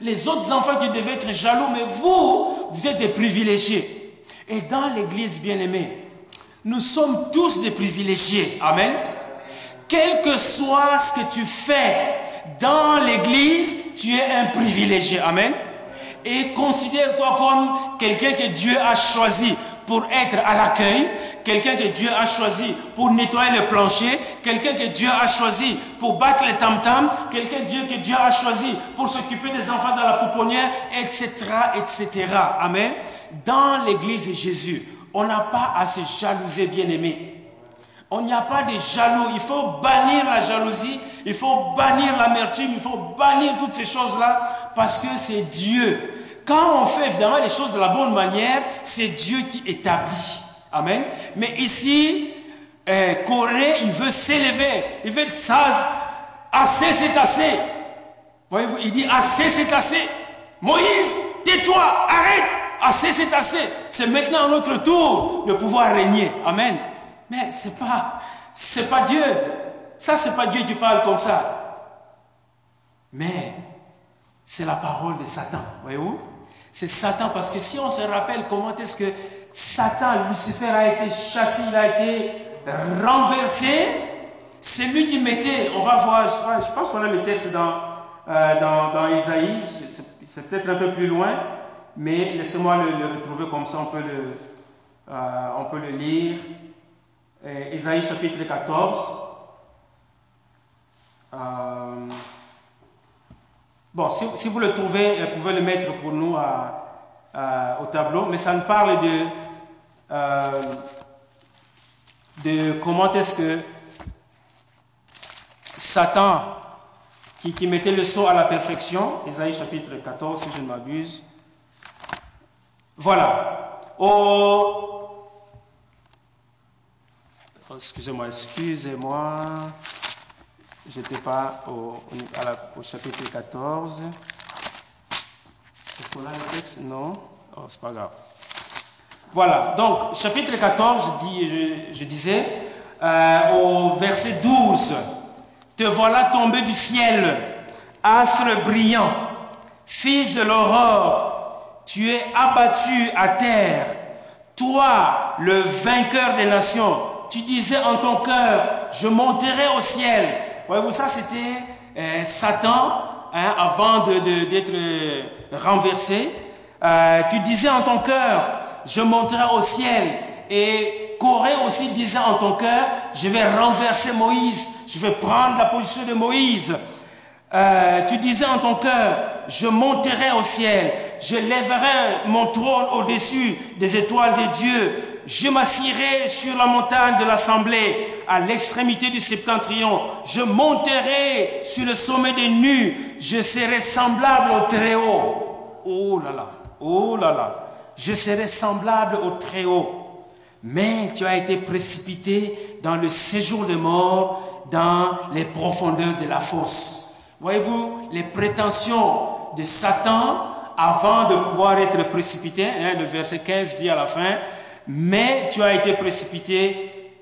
Speaker 1: Les autres enfants qui devaient être jaloux, mais vous, vous êtes des privilégiés. Et dans l'église bien-aimée, nous sommes tous des privilégiés. Amen. Quel que soit ce que tu fais dans l'église, tu es un privilégié. Amen. Et considère-toi comme quelqu'un que Dieu a choisi pour être à l'accueil, quelqu'un que Dieu a choisi pour nettoyer le plancher, quelqu'un que Dieu a choisi pour battre les tam-tams, quelqu'un que Dieu a choisi pour s'occuper des enfants dans la pouponnière, etc., etc. Amen. Dans l'église de Jésus, on n'a pas à se jalouser, bien-aimé. On n'y a pas de jaloux. Il faut bannir la jalousie, il faut bannir l'amertume, il faut bannir toutes ces choses-là parce que c'est Dieu. Quand on fait évidemment les choses de la bonne manière, c'est Dieu qui établit. Amen. Mais ici, euh, Corée, il veut s'élever. Il veut ça. Assez, c'est assez. Voyez-vous, il dit assez, c'est assez. Moïse, tais-toi, arrête assez c'est assez. C'est maintenant notre tour de pouvoir régner. Amen. Mais c'est pas, c'est pas Dieu. Ça, c'est pas Dieu qui parle comme ça. Mais c'est la parole de Satan, voyez-vous? C'est Satan, parce que si on se rappelle comment est-ce que Satan, Lucifer a été chassé, il a été renversé, c'est lui qui mettait, on va voir, je, pense qu'on a le texte dans, euh, dans, dans Isaïe, c'est peut-être un peu plus loin, mais laissez-moi le, retrouver comme ça, on peut le, euh, on peut le lire. Isaïe euh, chapitre 14. bon, si, vous le trouvez, vous pouvez le mettre pour nous au tableau, mais ça nous parle de, de comment est-ce que Satan, qui, mettait le saut à la perfection, Isaïe chapitre 14, si je ne m'abuse. Voilà. Oh, excusez-moi, excusez-moi. Je n'étais pas au, chapitre 14. Est-ce qu'on a le texte? Non oh, C'est pas grave. Voilà, donc chapitre 14, je, je disais, euh, au verset 12. Te voilà tombé du ciel, astre brillant, fils de l'aurore, tu es abattu à terre. Toi, le vainqueur des nations, tu disais en ton cœur, je monterai au ciel. Voyez-vous, ça c'était euh, Satan hein, avant d'être euh, renversé. Euh, tu disais en ton cœur, je monterai au ciel. Et Corée aussi disait en ton cœur, je vais renverser Moïse je vais prendre la position de Moïse. Euh, tu disais en ton cœur, je monterai au ciel, je lèverai mon trône au-dessus des étoiles de Dieu, je m'assierai sur la montagne de l'assemblée, à l'extrémité du septentrion, je monterai sur le sommet des nues, je serai semblable au Très-Haut. Oh là là, oh là là, je serai semblable au Très-Haut. Mais tu as été précipité dans le séjour des morts dans les profondeurs de la fosse. Voyez-vous, les prétentions de Satan avant de pouvoir être précipité, hein, le verset 15 dit à la fin, mais tu as été précipité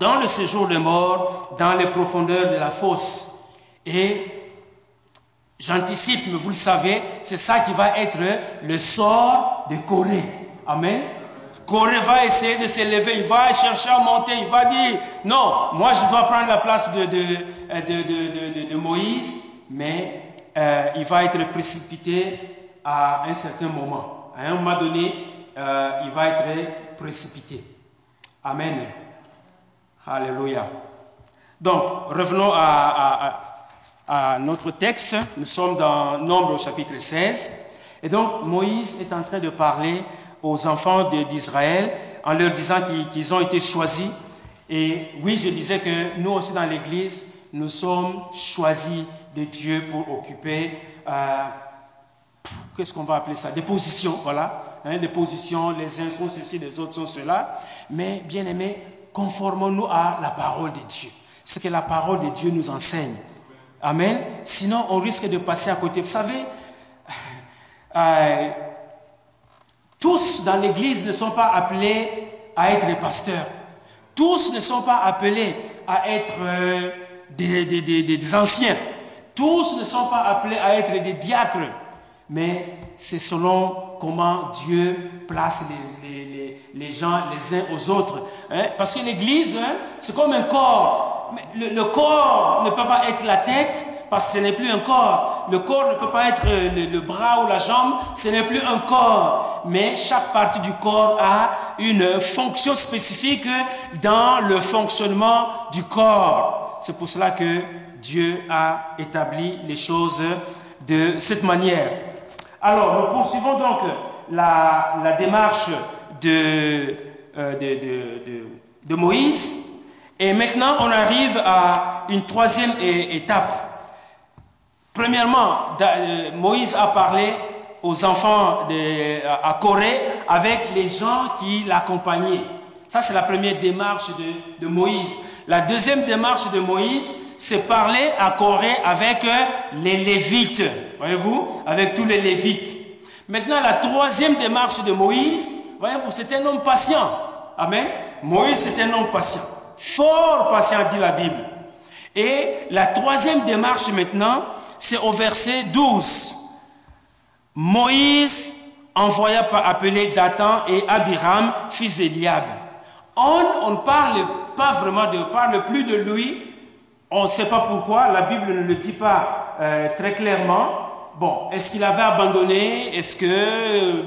Speaker 1: dans le séjour des morts, dans les profondeurs de la fosse. Et j'anticipe, mais vous le savez, c'est ça qui va être le sort de Corée. Amen. Corée va essayer de s'élever, il va chercher à monter, il va dire, non, moi je dois prendre la place de, de Moïse, mais euh, il va être précipité à un certain moment. À un moment donné, euh, il va être précipité. Amen. Alléluia. Donc, revenons à, notre texte. Nous sommes dans Nombre chapitre 16. Et donc, Moïse est en train de parler aux enfants d'Israël en leur disant qu'ils ont été choisis. Et oui, je disais que nous aussi dans l'Église, nous sommes choisis de Dieu pour occuper, euh, qu'est-ce qu'on va appeler ça? Des positions, voilà. Hein, des positions, les uns sont ceci, les autres sont cela. Mais bien aimés, conformons-nous à la parole de Dieu. Ce que la parole de Dieu nous enseigne. Amen. Sinon, on risque de passer à côté. Vous savez, euh, tous dans l'Église ne sont pas appelés à être des pasteurs. Tous ne sont pas appelés à être euh, des, anciens. Tous ne sont pas appelés à être des diacres. Mais c'est selon comment Dieu place les, gens les uns aux autres. Hein. Parce que l'Église, hein, c'est comme un corps. le corps ne peut pas être la tête, parce que ce n'est plus un corps. Le corps ne peut pas être le, bras ou la jambe, ce n'est plus un corps. Mais chaque partie du corps a une fonction spécifique dans le fonctionnement du corps. C'est pour cela que Dieu a établi les choses de cette manière. Alors, nous poursuivons donc la, démarche de, euh, de, Moïse. Et maintenant, on arrive à une troisième étape. Premièrement, euh, Moïse a parlé aux enfants à Corée avec les gens qui l'accompagnaient. Ça, c'est la première démarche de, Moïse. La deuxième démarche de Moïse, c'est parler à Corée avec euh, les Lévites. Voyez-vous? Avec tous les Lévites. Maintenant, la troisième démarche de Moïse, voyez-vous, c'est un homme patient. Amen. Moïse, c'est un homme patient. Fort patient, dit la Bible. Et la troisième démarche maintenant, c'est au verset 12. Moïse envoya par appeler Dathan et Abiram, fils d'Eliab. On ne parle pas vraiment de, parle plus de lui. On ne sait pas pourquoi. La Bible ne le dit pas euh, très clairement. Bon, est-ce qu'il avait abandonné? Est-ce que euh,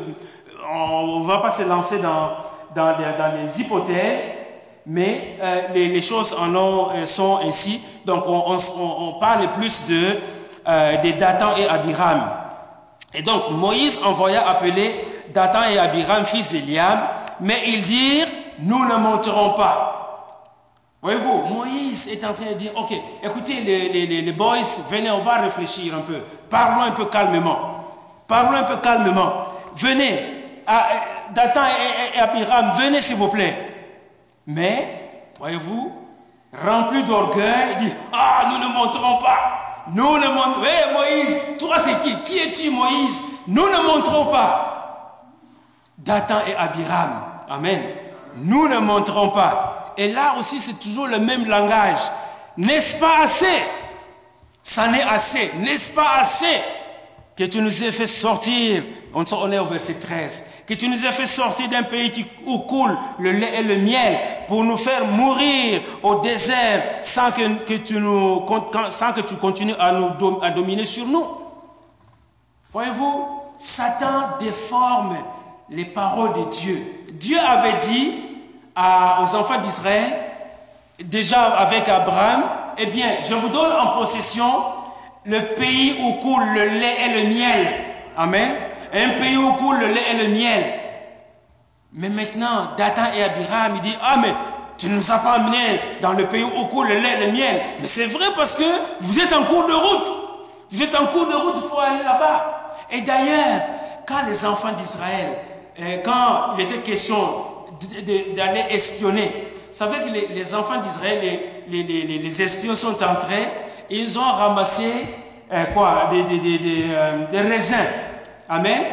Speaker 1: va pas se lancer dans, dans, les hypothèses, mais euh, les, choses en ont, sont ainsi. Donc on, parle plus de des Dathan et Abiram. Et donc Moïse envoya appeler Dathan et Abiram, fils d'Eliab, mais ils dirent nous ne monterons pas. Voyez-vous, Moïse est en train de dire, ok, écoutez les, boys, venez, on va réfléchir un peu. Parlons un peu calmement. Parlons un peu calmement. Venez, Dathan et, Abiram, venez s'il vous plaît. Mais, voyez-vous, rempli d'orgueil, il dit, ah, nous ne monterons pas. Nous ne monterons pas. Moïse, toi c'est qui? Qui es-tu Moïse? Nous ne monterons pas. Dathan et Abiram. Amen nous ne monterons pas. Et là aussi, c'est toujours le même langage. N'est-ce pas assez? Ça n'est assez. N'est-ce pas assez que tu nous aies fait sortir on est au verset 13. Que tu nous aies fait sortir d'un pays où coule le lait et le miel pour nous faire mourir au désert sans que, tu, nous, sans que tu continues à, nous, à dominer sur nous? Voyez-vous, Satan déforme les paroles de Dieu. Dieu avait dit aux enfants d'Israël, déjà avec Abraham, eh bien, je vous donne en possession le pays où coule le lait et le miel. Amen. Un pays où coule le lait et le miel. Mais maintenant, Dathan et Abraham, ils disent, ah mais tu ne nous as pas amenés dans le pays où coule le lait et le miel. Mais c'est vrai parce que vous êtes en cours de route. Vous êtes en cours de route, il faut aller là-bas. Et d'ailleurs, quand les enfants d'Israël quand il était question d'aller espionner, vous savez que les, enfants d'Israël, les, espions sont entrés, ils ont ramassé euh, quoi euh, des, raisins. Amen.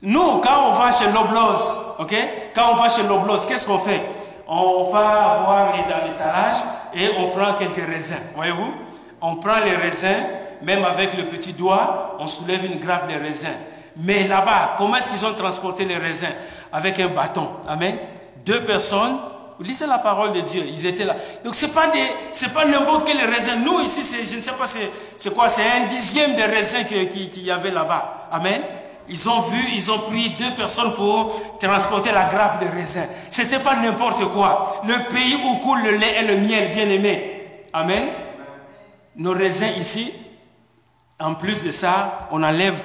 Speaker 1: Nous, quand on va chez l'Oblos, ok Quand on va chez l'Oblos, qu'est-ce qu'on fait? On va voir dans l'étalage et on prend quelques raisins. Voyez-vous? On prend les raisins, même avec le petit doigt, on soulève une grappe de raisins. Mais là-bas, comment est-ce qu'ils ont transporté les raisins? Avec un bâton. Amen. Deux personnes. Lisez la parole de Dieu. Ils étaient là. Donc c'est pas pas n'importe quel raisin. Nous ici, je ne sais pas, c'est, quoi C'est un dixième des raisins qu'il y avait là-bas. Amen. Ils ont vu, ils ont pris deux personnes pour transporter la grappe de raisins. C'était pas n'importe quoi. Le pays où coule le lait et le miel, bien aimé. Amen. Nos raisins ici, en plus de ça, on enlève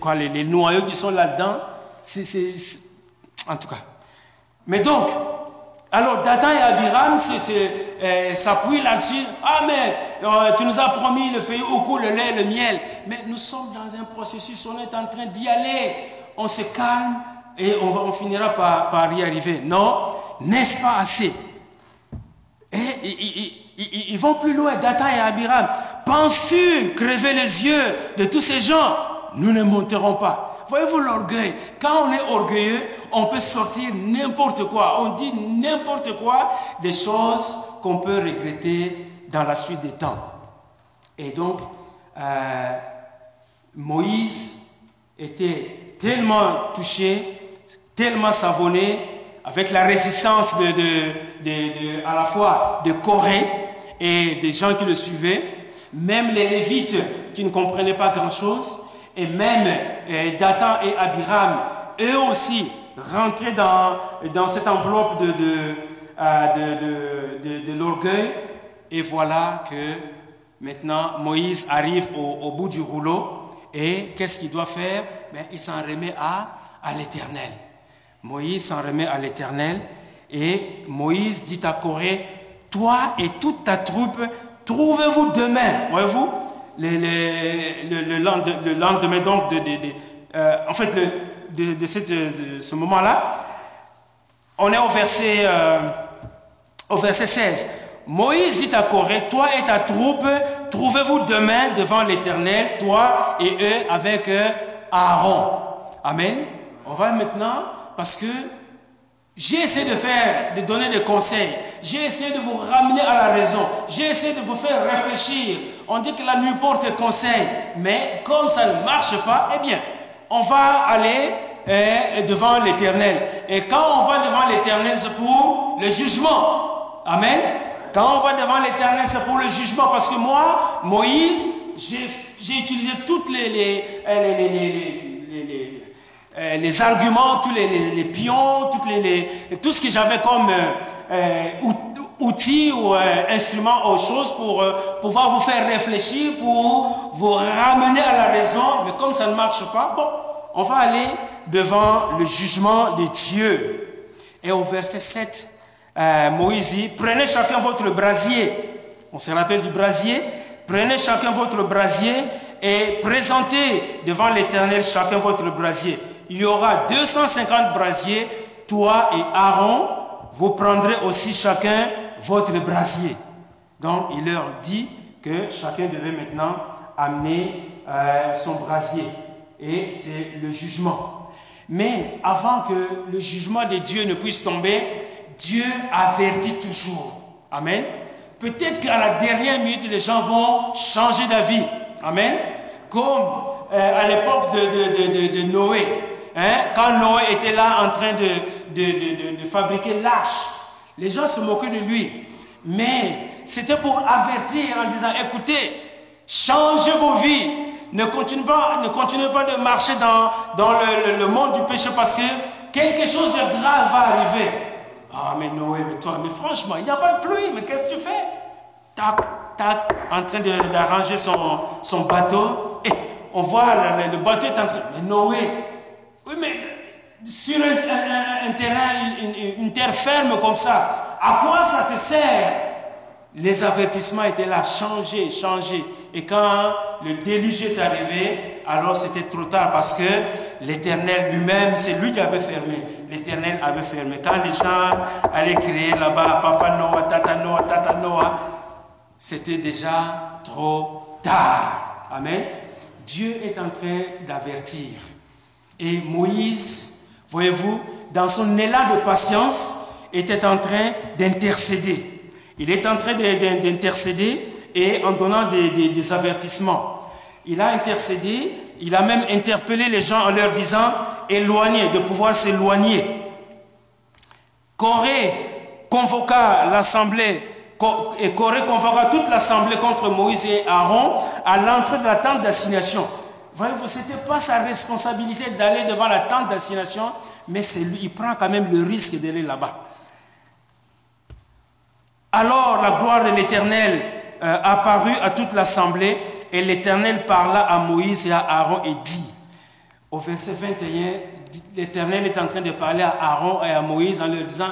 Speaker 1: quoi, les, noyaux qui sont là-dedans. En tout cas. Mais donc, alors Dathan et Abiram euh, s'appuient là-dessus. Ah mais euh, tu nous as promis le pays où le lait le miel. Mais nous sommes dans un processus, on est en train d'y aller. On se calme et on, finira par, y arriver. Non, n'est-ce pas assez? Et ils, vont plus loin, Dathan et Abiram. Penses-tu crever les yeux de tous ces gens? Nous ne monterons pas. Voyez-vous l'orgueil? Quand on est orgueilleux, on peut sortir n'importe quoi. On dit n'importe quoi, des choses qu'on peut regretter dans la suite des temps. Et donc, euh, Moïse était tellement touché, tellement savonné, avec la résistance de, à la fois de Corée et des gens qui le suivaient, même les Lévites qui ne comprenaient pas grand-chose, et même euh, Dathan et Abiram, eux aussi, rentraient dans, dans cette enveloppe de, de, euh, de, de, l'orgueil. Et voilà que maintenant Moïse arrive au, bout du rouleau. Et qu'est-ce qu'il doit faire? Ben, Il s'en remet à, à l'Éternel. Moïse s'en remet à l'Éternel. Et Moïse dit à Corée, toi et toute ta troupe, trouvez-vous demain, voyez-vous, le, lendemain, donc, de, euh, en fait, de, de, ce moment-là, on est au verset, euh, au verset 16. Moïse dit à Corée, toi et ta troupe, trouvez-vous demain devant l'Éternel, toi et eux avec euh, Aaron. Amen. On va maintenant, parce que j'ai essayé de faire, de donner des conseils. J'ai essayé de vous ramener à la raison. J'ai essayé de vous faire réfléchir On dit que la nuit porte conseil. Mais comme ça ne marche pas, eh bien, on va aller eh, devant l'éternel. Et quand on va devant l'éternel, c'est pour le jugement. Amen. Quand on va devant l'éternel, c'est pour le jugement. Parce que moi, Moïse, j'ai utilisé toutes les, arguments, tous les, pions, tout ce que j'avais comme euh, outils ou euh, instruments aux choses pour euh, pouvoir vous faire réfléchir, pour vous ramener à la raison. Mais comme ça ne marche pas, bon, on va aller devant le jugement de Dieu. Et au verset 7, euh, Moïse dit, prenez chacun votre brasier. On se rappelle du brasier. Prenez chacun votre brasier et présentez devant l'Éternel chacun votre brasier. Il y aura 250 brasiers. Toi et Aaron, vous prendrez aussi chacun votre brasier. Donc il leur dit que chacun devait maintenant amener euh, son brasier. Et c'est le jugement. Mais avant que le jugement de Dieu ne puisse tomber, Dieu avertit toujours. Amen. Peut-être qu'à la dernière minute, les gens vont changer d'avis. Amen. Comme euh, à l'époque de, Noé. Hein, quand Noé était là en train de, fabriquer l'arche, les gens se moquaient de lui. Mais c'était pour avertir en disant, écoutez, changez vos vies. Ne continuez pas, de marcher dans, le, le monde du péché parce que quelque chose de grave va arriver. Ah, mais Noé, mais toi, mais franchement, il n'y a pas de pluie, mais qu'est-ce que tu fais? Tac, tac, en train d'arranger son, son bateau. Et on voit le, bateau est en train. Mais Noé, oui, mais sur un, terrain, une, terre ferme comme ça, à quoi ça te sert? Les avertissements étaient là, changer, changer. Et quand le déluge est arrivé, alors c'était trop tard parce que l'Éternel lui-même, c'est lui qui avait fermé l'Éternel avait fermé. Quand les gens allaient crier là-bas, Papa Noah, Tata Noah, Tata Noah, c'était déjà trop tard. Amen. Dieu est en train d'avertir. Et Moïse, voyez-vous, dans son élan de patience, était en train d'intercéder. Il est en train d'intercéder et en donnant des, avertissements. Il a intercédé, il a même interpellé les gens en leur disant, éloigner, de pouvoir s'éloigner. Corée convoqua l'assemblée, et Corée convoqua toute l'assemblée contre Moïse et Aaron à l'entrée de la tente d'assignation. Voyez-vous, ce n'était pas sa responsabilité d'aller devant la tente d'assignation, mais c'est lui, il prend quand même le risque d'aller là-bas. Alors la gloire de l'Éternel euh, apparut à toute l'assemblée, et l'Éternel parla à Moïse et à Aaron et dit, au verset 21, l'Éternel est en train de parler à Aaron et à Moïse en leur disant,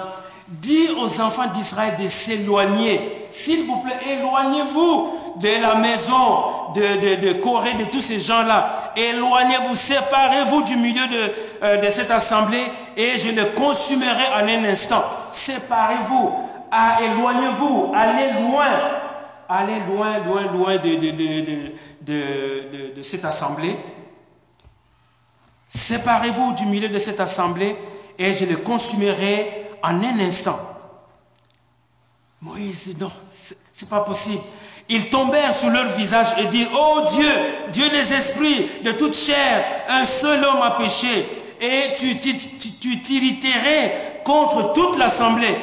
Speaker 1: dis aux enfants d'Israël de s'éloigner. S'il vous plaît, éloignez-vous de la maison de, Corée, de tous ces gens-là. Éloignez-vous, séparez-vous du milieu de, euh, cette assemblée et je le consumerai en un instant. Séparez-vous, éloignez-vous, allez loin. Allez loin, loin, loin de cette assemblée. Séparez-vous du milieu de cette assemblée et je le consumerai en un instant. Moïse dit non, c'est pas possible. Ils tombèrent sur leur visage et dirent, oh Dieu, Dieu des esprits, de toute chair, un seul homme a péché et tu t'irriterais contre toute l'assemblée.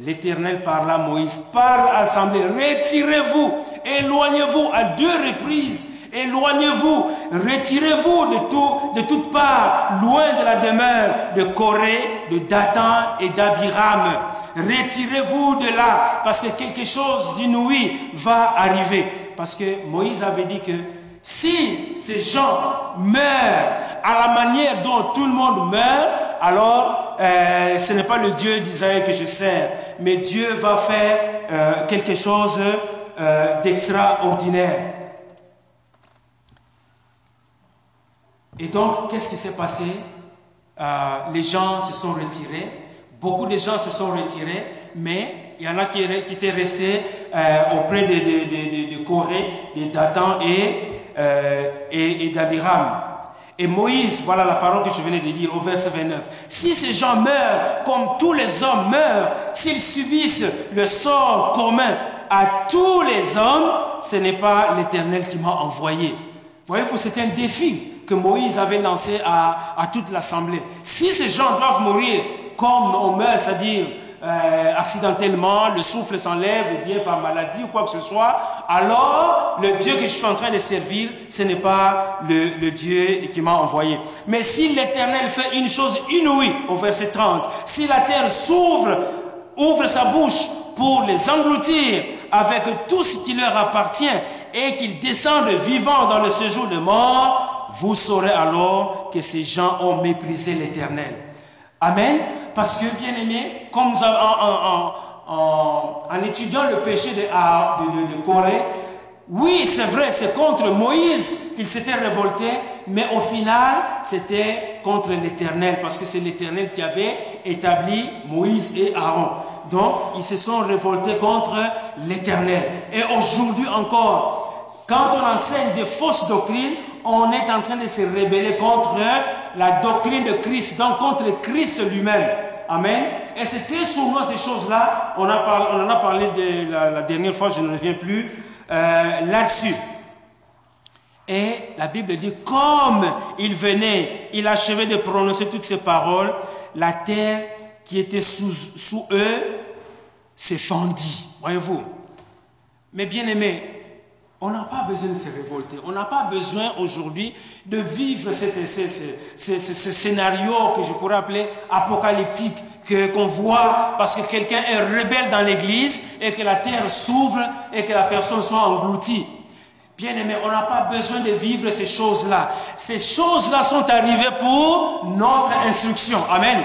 Speaker 1: L'Éternel parla à Moïse, parle à l'assemblée, retirez-vous, éloignez-vous à deux reprises Éloignez-vous, retirez-vous de, tout, de toutes parts, loin de la demeure de Corée, de Dathan et d'Abiram. Retirez-vous de là, parce que quelque chose d'inouï va arriver. Parce que Moïse avait dit que si ces gens meurent à la manière dont tout le monde meurt, alors euh, ce n'est pas le Dieu d'Israël que je sers, mais Dieu va faire euh, quelque chose euh, d'extraordinaire. Et donc, qu'est-ce qui s'est passé? Les gens se sont retirés. Beaucoup de gens se sont retirés, mais il y en a qui, étaient restés euh, auprès de, de, de, de, Corée, de Dathan et, euh, et, et d'Abiram. Et Moïse, voilà la parole que je venais de dire au verset 29. Si ces gens meurent comme tous les hommes meurent, s'ils subissent le sort commun à tous les hommes, ce n'est pas l'Éternel qui m'a envoyé. Voyez-vous, c'est un défi que Moïse avait lancé à, à toute l'assemblée. Si ces gens doivent mourir comme on meurt, c'est-à-dire euh, accidentellement, le souffle s'enlève ou bien par maladie ou quoi que ce soit, alors le Dieu que je suis en train de servir, ce n'est pas le, Dieu qui m'a envoyé. Mais si l'Éternel fait une chose inouïe, au verset 30, si la terre s'ouvre, ouvre sa bouche pour les engloutir avec tout ce qui leur appartient et qu'ils descendent vivants dans le séjour de mort, vous saurez alors que ces gens ont méprisé l'Éternel. Amen. Parce que, bien aimé, comme en, en, étudiant le péché de, de, de, Corée, oui, c'est vrai, c'est contre Moïse qu'il s'était révolté, mais au final, c'était contre l'Éternel, parce que c'est l'Éternel qui avait établi Moïse et Aaron. Donc, ils se sont révoltés contre l'Éternel. Et aujourd'hui encore, quand on enseigne des fausses doctrines, on est en train de se rebeller contre la doctrine de Christ, donc contre Christ lui-même. Amen. Et c'est très souvent ces choses-là, on, en a parlé de la, dernière fois, je ne reviens plus euh, là-dessus. Et la Bible dit, comme il venait, il achevait de prononcer toutes ces paroles, la terre qui était sous, sous eux s'est fendue. Voyez-vous. Mais bien aimé, on n'a pas besoin de se révolter. On n'a pas besoin aujourd'hui de vivre ce, scénario que je pourrais appeler apocalyptique, que, qu'on voit parce que quelqu'un est rebelle dans l'église et que la terre s'ouvre et que la personne soit engloutie. Bien aimé, on n'a pas besoin de vivre ces choses-là. Ces choses-là sont arrivées pour notre instruction. Amen.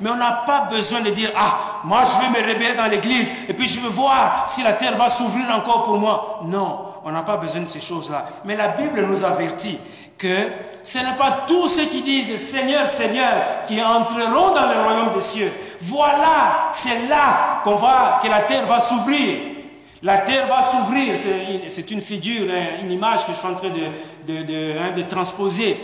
Speaker 1: Mais on n'a pas besoin de dire, ah, moi je vais me rebeller dans l'église et puis je vais voir si la terre va s'ouvrir encore pour moi. Non, on n'a pas besoin de ces choses-là. Mais la Bible nous avertit que ce n'est pas tous ceux qui disent Seigneur, Seigneur qui entreront dans le royaume des cieux. Voilà, c'est là qu'on que la terre va s'ouvrir. La terre va s'ouvrir. C'est une figure, hein, une image que je suis en train de, de, de, hein, de transposer.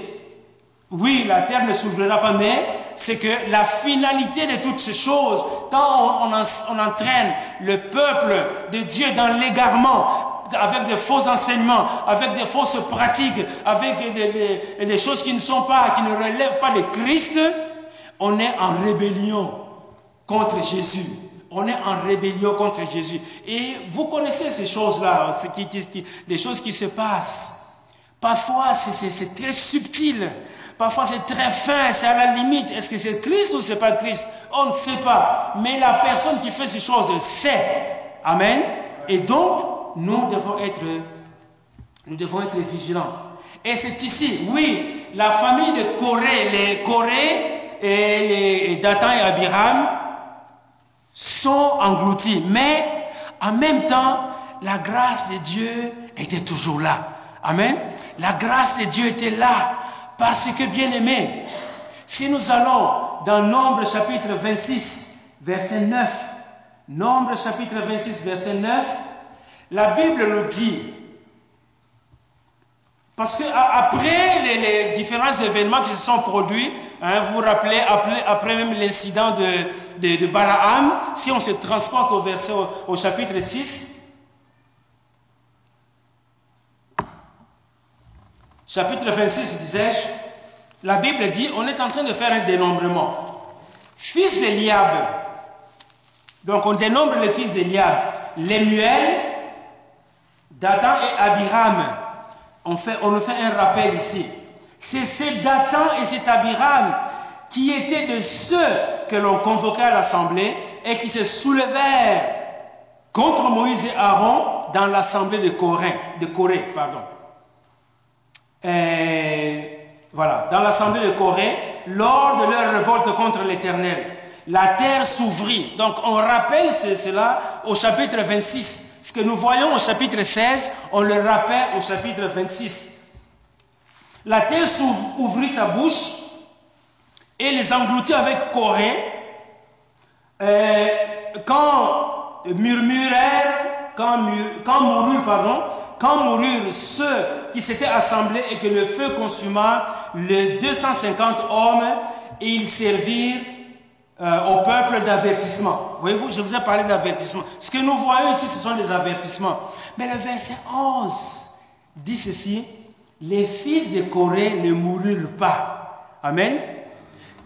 Speaker 1: Oui, la terre ne s'ouvrira pas, mais c'est que la finalité de toutes ces choses, quand on, entraîne le peuple de Dieu dans l'égarement, avec des faux enseignements, avec des fausses pratiques, avec des, des, choses qui ne sont pas, qui ne relèvent pas de Christ, on est en rébellion contre Jésus. On est en rébellion contre Jésus. Et vous connaissez ces choses-là, des choses qui se passent. Parfois, c'est très subtil. Parfois c'est très fin, c'est à la limite. Est-ce que c'est Christ ou c'est pas Christ? On ne sait pas. Mais la personne qui fait ces choses sait. Amen. Et donc, nous devons être, vigilants. Et c'est ici, oui, la famille de Corée, les Corée et les Dathan et Abiram sont engloutis. Mais en même temps, la grâce de Dieu était toujours là. Amen. La grâce de Dieu était là. Parce que, bien aimé, si nous allons dans Nombre chapitre 26, verset 9, Nombre chapitre 26, verset 9, la Bible nous dit, parce que après les, différents événements qui se sont produits, hein, vous vous rappelez, après, même l'incident de, de, de, si on se transporte au verset, au chapitre 6, chapitre 26, disais-je, la Bible dit, on est en train de faire un dénombrement. Fils d'Eliab, donc on dénombre les fils d'Eliab, Lemuel, Dathan et Abiram. On, fait, on fait un rappel ici. C'est ce Dathan et cet Abiram qui étaient de ceux que l'on convoquait à l'assemblée et qui se soulevèrent contre Moïse et Aaron dans l'assemblée de Corée. Et voilà, dans l'assemblée de Corée, lors de leur révolte contre l'Éternel, la terre s'ouvrit. Donc on rappelle cela au chapitre 26. Ce que nous voyons au chapitre 16, on le rappelle au chapitre 26. La terre ouvrit sa bouche et les engloutit avec Corée. Euh, quand murmurèrent, quand, quand moururent, pardon, quand moururent ceux qui s'étaient assemblés et que le feu consuma les 250 hommes, ils servirent euh, au peuple d'avertissement. Voyez-vous, je vous ai parlé d'avertissement. Ce que nous voyons ici, ce sont des avertissements. Mais le verset 11 dit ceci, les fils de Corée ne moururent pas. Amen.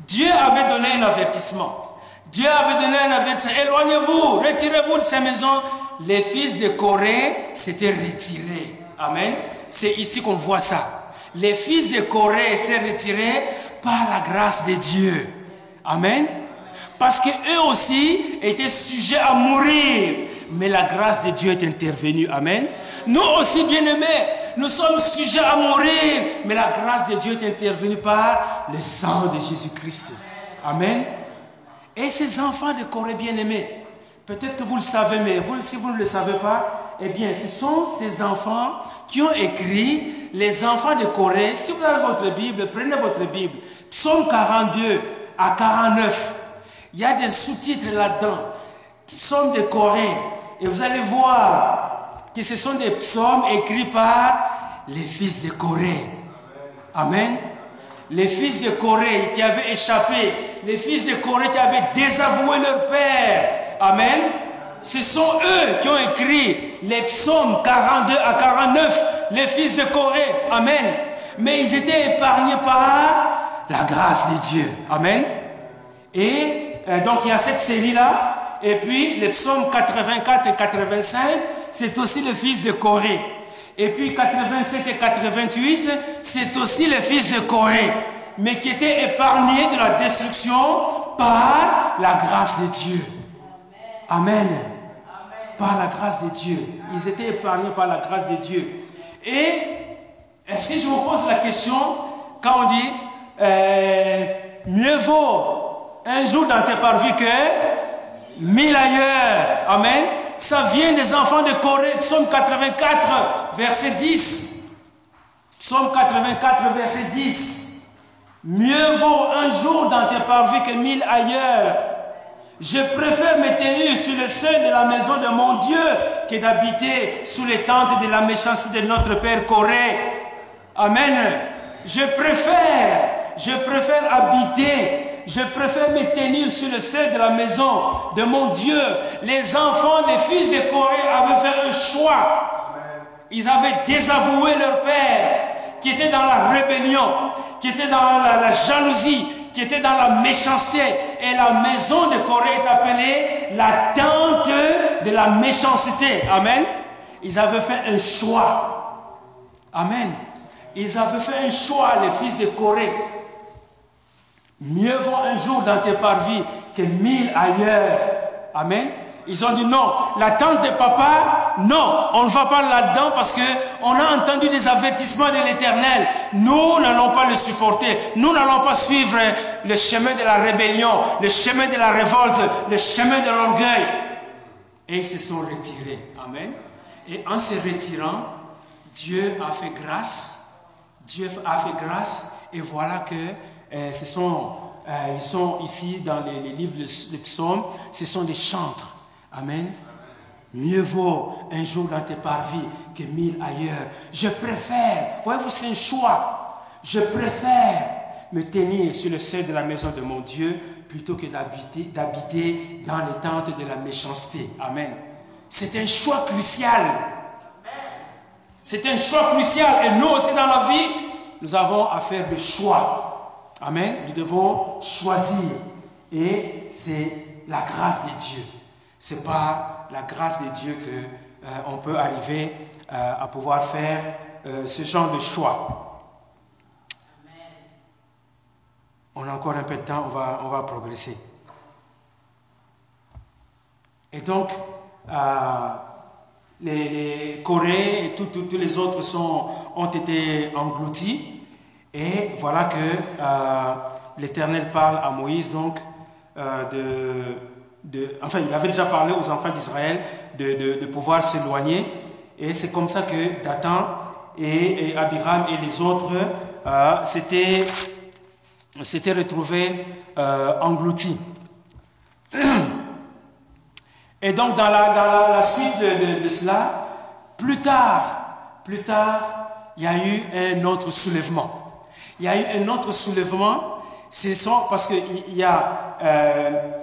Speaker 1: Dieu avait donné un avertissement. Dieu avait donné un avertissement. Éloignez-vous, retirez-vous de ces maisons. Les fils de Corée s'étaient retirés. Amen. C'est ici qu'on voit ça. Les fils de Corée s'étaient retirés par la grâce de Dieu. Amen. Parce qu'eux aussi étaient sujets à mourir. Mais la grâce de Dieu est intervenue. Amen. Nous aussi, bien-aimés, nous sommes sujets à mourir. Mais la grâce de Dieu est intervenue par le sang de Jésus-Christ. Amen. Et ces enfants de Corée bien-aimés, peut-être que vous le savez, mais si vous ne le savez pas, eh bien, ce sont ces enfants qui ont écrit les enfants de Corée. Si vous avez votre Bible, prenez votre Bible. Psaume 42 à 49. Il y a des sous-titres là-dedans. Psaume de Corée. Et vous allez voir que ce sont des psaumes écrits par les fils de Corée. Amen. Les fils de Corée qui avaient échappé, les fils de Corée qui avaient désavoué leur père. Amen. Ce sont eux qui ont écrit les psaumes 42 à 49, les fils de Corée. Amen. Mais ils étaient épargnés par la grâce de Dieu. Amen. Et euh, donc il y a cette série-là. Et puis les psaumes 84 et 85, c'est aussi le fils de Corée. Et puis 87 et 88, c'est aussi le fils de Corée, mais qui étaient épargnés de la destruction par la grâce de Dieu. Amen. Par la grâce de Dieu. Ils étaient épargnés par la grâce de Dieu. Et, si je vous pose la question, quand on dit euh, mieux vaut un jour dans tes parvis que mille ailleurs. Amen. Ça vient des enfants de Corée, psaume 84, verset 10. Psaume 84, verset 10. Mieux vaut un jour dans tes parvis que mille ailleurs. Je préfère me tenir sur le seuil de la maison de mon Dieu que d'habiter sous les tentes de la méchanceté de notre Père Corée. Amen. Je préfère, je préfère habiter je préfère me tenir sur le seuil de la maison de mon Dieu. Les enfants, les fils de Corée avaient fait un choix. Ils avaient désavoué leur père, qui était dans la rébellion, qui était dans la, jalousie, qui était dans la méchanceté. Et la maison de Corée est appelée la tente de la méchanceté. Amen. Ils avaient fait un choix. Amen. Ils avaient fait un choix, les fils de Corée. Mieux vaut un jour dans tes parvis que mille ailleurs. Amen. Ils ont dit non, la tente de papa, non, on ne va pas là-dedans parce que on a entendu des avertissements de l'éternel. Nous n'allons pas le supporter. Nous n'allons pas suivre le chemin de la rébellion, le chemin de la révolte, le chemin de l'orgueil. Et ils se sont retirés. Amen. Et en se retirant, Dieu a fait grâce. Dieu a fait grâce. Et voilà que euh, ce sont, euh, ils sont ici dans les, livres de, psaumes, ce sont des chantres. Amen. Mieux vaut un jour dans tes parvis que mille ailleurs. Je préfère, voyez-vous, c'est un choix. Je préfère me tenir sur le seuil de la maison de mon Dieu plutôt que d'habiter, dans les tentes de la méchanceté. Amen. C'est un choix crucial. C'est un choix crucial. Et nous aussi dans la vie, nous avons à faire des choix. Amen. Nous devons choisir. Et c'est la grâce de Dieu. C'est pas la grâce de Dieu que euh, on peut arriver euh, à pouvoir faire euh, ce genre de choix. On a encore un peu de temps, on va, on va progresser. Et donc, les, les Corées et tous les autres sont, ont été engloutis. Et voilà que euh, l'Éternel parle à Moïse donc euh, de, Enfin, il avait déjà parlé aux enfants d'Israël de, pouvoir s'éloigner. Et c'est comme ça que Dathan et, Abiram et les autres euh, s'étaient retrouvés euh, engloutis. Et donc dans la, dans la, suite de, cela, plus tard, plus tard, il y a eu un autre soulèvement. Il y a eu un autre soulèvement, ce sont parce qu'il y a euh,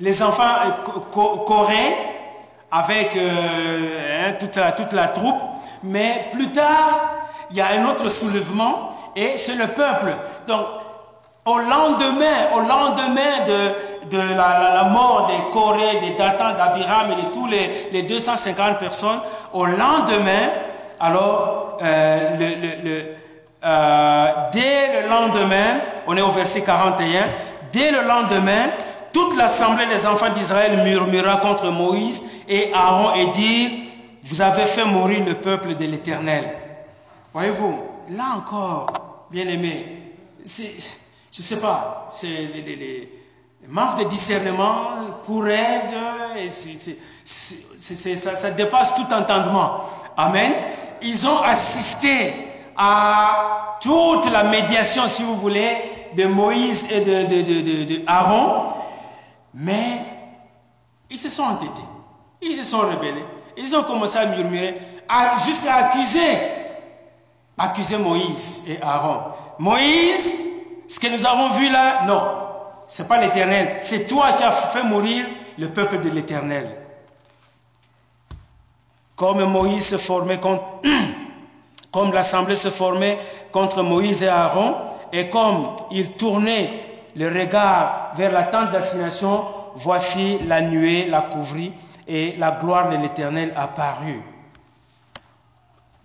Speaker 1: les enfants euh, coréens avec euh, hein, toute, la, toute la troupe, mais plus tard, il y a un autre soulèvement et c'est le peuple. Donc, au lendemain, au lendemain de, de la, mort des Corées, des Datans, d'Abiram et de tous les, les 250 personnes, au lendemain, alors, euh, le, le, euh, dès le lendemain, on est au verset 41, dès le lendemain, toute l'assemblée des enfants d'Israël murmura contre Moïse et Aaron et dit, vous avez fait mourir le peuple de l'Éternel. Voyez-vous, là encore, bien aimé, je ne sais pas, c'est les, manques de discernement, courage, et ça, ça dépasse tout entendement. Amen ils ont assisté à toute la médiation, si vous voulez, de Moïse et de, Aaron, mais ils se sont entêtés, ils se sont rebellés, ils ont commencé à murmurer, jusqu'à accuser, accuser Moïse et Aaron. Moïse, ce que nous avons vu là, non, c'est pas l'Éternel, c'est toi qui as fait mourir le peuple de l'Éternel. Comme Moïse se formait contre, comme l'assemblée se formait contre Moïse et Aaron, et comme ils tournaient le regard vers la tente d'assignation, voici la nuée la couvrit et la gloire de l'Éternel apparut.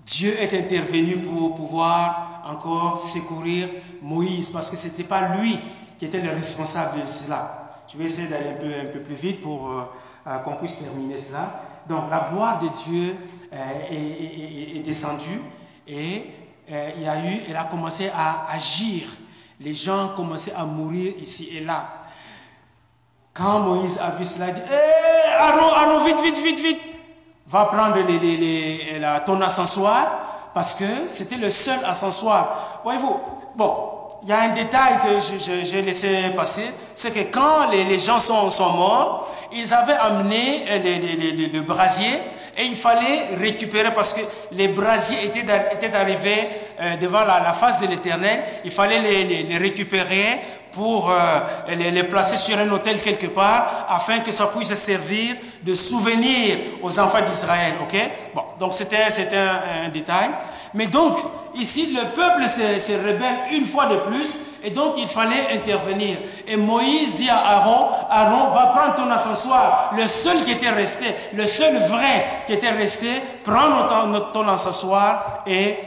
Speaker 1: Dieu est intervenu pour pouvoir encore secourir Moïse, parce que ce n'était pas lui qui était le responsable de cela. Je vais essayer d'aller un peu, un peu plus vite pour euh, euh, qu'on puisse terminer cela. Donc la gloire de Dieu euh, est, descendue et il elle a commencé à agir. Les gens commençaient à mourir ici et là. Quand Moïse a vu cela, il dit hey, Aaron, vite, vite, vite, vite, va prendre les, ton ascensoir parce que c'était le seul ascensoir. Voyez-vous, bon, il y a un détail que j'ai laissé passer, c'est que quand les, gens sont, morts, ils avaient amené euh, le brasier et il fallait récupérer parce que les brasiers étaient, étaient arrivés euh, devant la, face de l'Éternel. Il fallait les, récupérer pour euh, les, placer sur un hôtel quelque part afin que ça puisse servir de souvenir aux enfants d'Israël. Ok? Bon, donc c'était un, un détail. Mais donc, ici, le peuple se, rebelle une fois de plus, et donc il fallait intervenir. Et Moïse dit à Aaron, Aaron, va prendre ton ascensoir, le seul qui était resté, le seul vrai qui était resté, prends ton, ton ascensoir et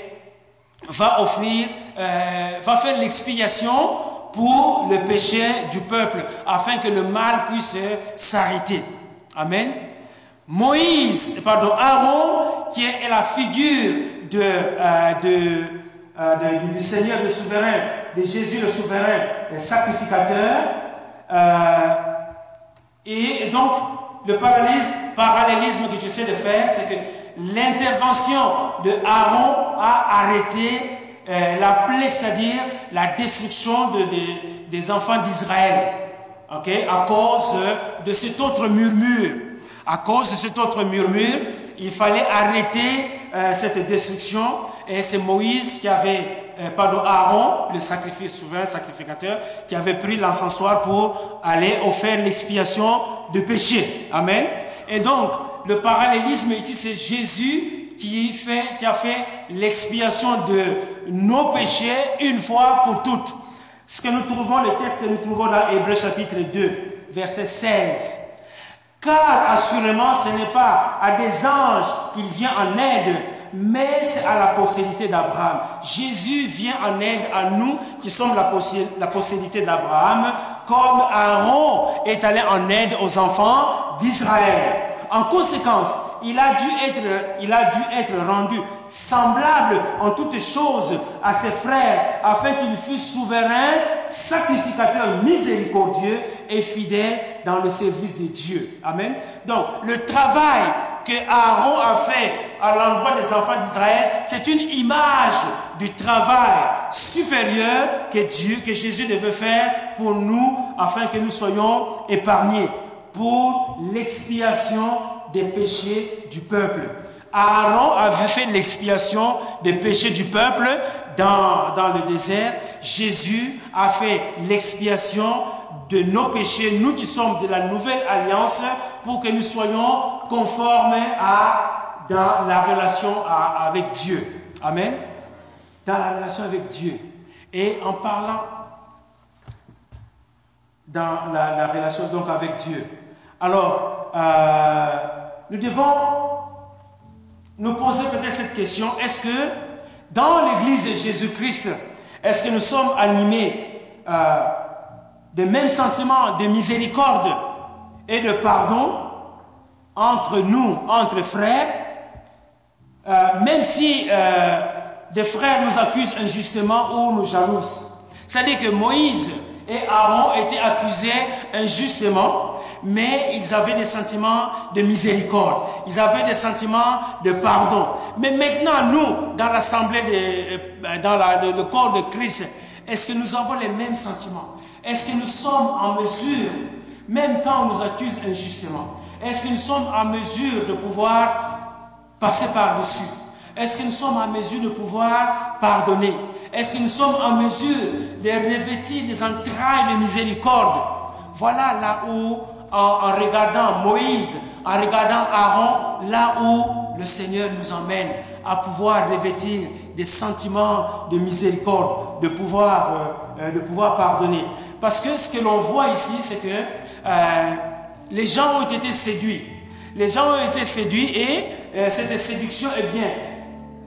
Speaker 1: va offrir, euh, va faire l'expiation pour le péché du peuple, afin que le mal puisse s'arrêter. Amen. Moïse, pardon, Aaron, qui est la figure euh, euh, du Seigneur le souverain, de Jésus le souverain, le sacrificateur. Euh, et, donc, le parallélisme, parallélisme que j'essaie de faire, c'est que l'intervention de Aaron a arrêté la plaie, c'est-à-dire la destruction de, des enfants d'Israël, ok, à cause de cet autre murmure. À cause de cet autre murmure, il fallait arrêter euh, cette destruction. Et c'est Moïse qui avait, euh, pardon, Aaron, le sacrifice, souverain sacrificateur, qui avait pris l'encensoir pour aller offrir l'expiation du péché. Amen. Et donc, le parallélisme ici, c'est Jésus qui, fait, qui a fait l'expiation de nos péchés une fois pour toutes. Ce que nous trouvons, le texte que nous trouvons dans Hébreu chapitre 2, verset 16. Car assurément, ce n'est pas à des anges qu'il vient en aide, mais c'est à la postérité d'Abraham. Jésus vient en aide à nous qui sommes la postérité d'Abraham, comme Aaron est allé en aide aux enfants d'Israël. En conséquence, il a, dû être, rendu semblable en toutes choses à ses frères, afin qu'il fût souverain, sacrificateur miséricordieux et fidèle dans le service de Dieu. Amen. Donc, le travail que Aaron a fait à l'endroit des enfants d'Israël, c'est une image du travail supérieur que Dieu, que Jésus devait faire pour nous, afin que nous soyons épargnés pour l'expiation des péchés du peuple. Aaron avait fait l'expiation des péchés du peuple dans, dans le désert. Jésus a fait l'expiation de nos péchés, nous qui sommes de la nouvelle alliance, pour que nous soyons conformes à, dans la relation avec Dieu. Amen. Dans la relation avec Dieu. Et en parlant dans la, relation donc avec Dieu. Alors, euh, nous devons nous poser peut-être cette question, est-ce que dans l'Église de Jésus-Christ, est-ce que nous sommes animés euh, de mêmes sentiments de miséricorde et de pardon entre nous, entre frères, euh, même si euh, des frères nous accusent injustement ou nous jalousent. C'est-à-dire que Moïse et Aaron étaient accusés injustement, mais ils avaient des sentiments de miséricorde, ils avaient des sentiments de pardon. Mais maintenant, nous, dans l'assemblée, de, dans le corps de Christ, est-ce que nous avons les mêmes sentiments? Est-ce que nous sommes en mesure, même quand on nous accuse injustement, est-ce que nous sommes en mesure de pouvoir passer par-dessus? Est-ce que nous sommes en mesure de pouvoir pardonner? Est-ce que nous sommes en mesure de revêtir des entrailles de miséricorde? Voilà là où, en, regardant Moïse, en regardant Aaron, là où le Seigneur nous emmène à pouvoir revêtir des sentiments de miséricorde, de pouvoir, euh, euh, de pouvoir pardonner. Parce que ce que l'on voit ici, c'est que euh, les gens ont été séduits. Les gens ont été séduits et cette séduction est bien.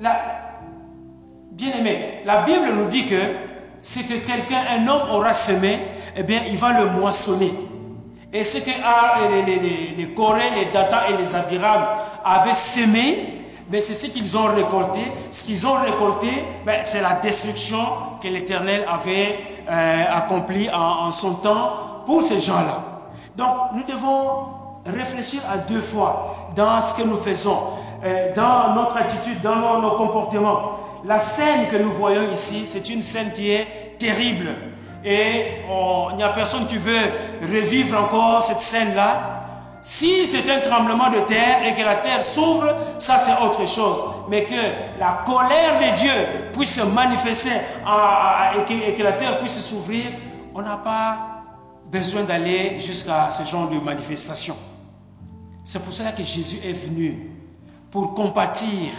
Speaker 1: La, bien aimé, la Bible nous dit que ce que quelqu'un, un homme aura semé, eh bien, il va le moissonner. Et ce que ah, les, les, les, les Corées, les Data et les Abiram avaient semé, mais c'est ce qu'ils ont récolté. Ce qu'ils ont récolté, ben, c'est la destruction que l'Éternel avait euh, accomplie en, son temps pour ces gens-là. Donc, nous devons réfléchir à deux fois dans ce que nous faisons, euh, dans notre attitude, dans nos, comportements. La scène que nous voyons ici, c'est une scène qui est terrible. Et il n'y a personne qui veut revivre encore cette scène-là. Si c'est un tremblement de terre et que la terre s'ouvre, ça c'est autre chose. Mais que la colère de Dieu puisse se manifester et, que, la terre puisse s'ouvrir, on n'a pas besoin d'aller jusqu'à ce genre de manifestation. C'est pour cela que Jésus est venu, pour compatir,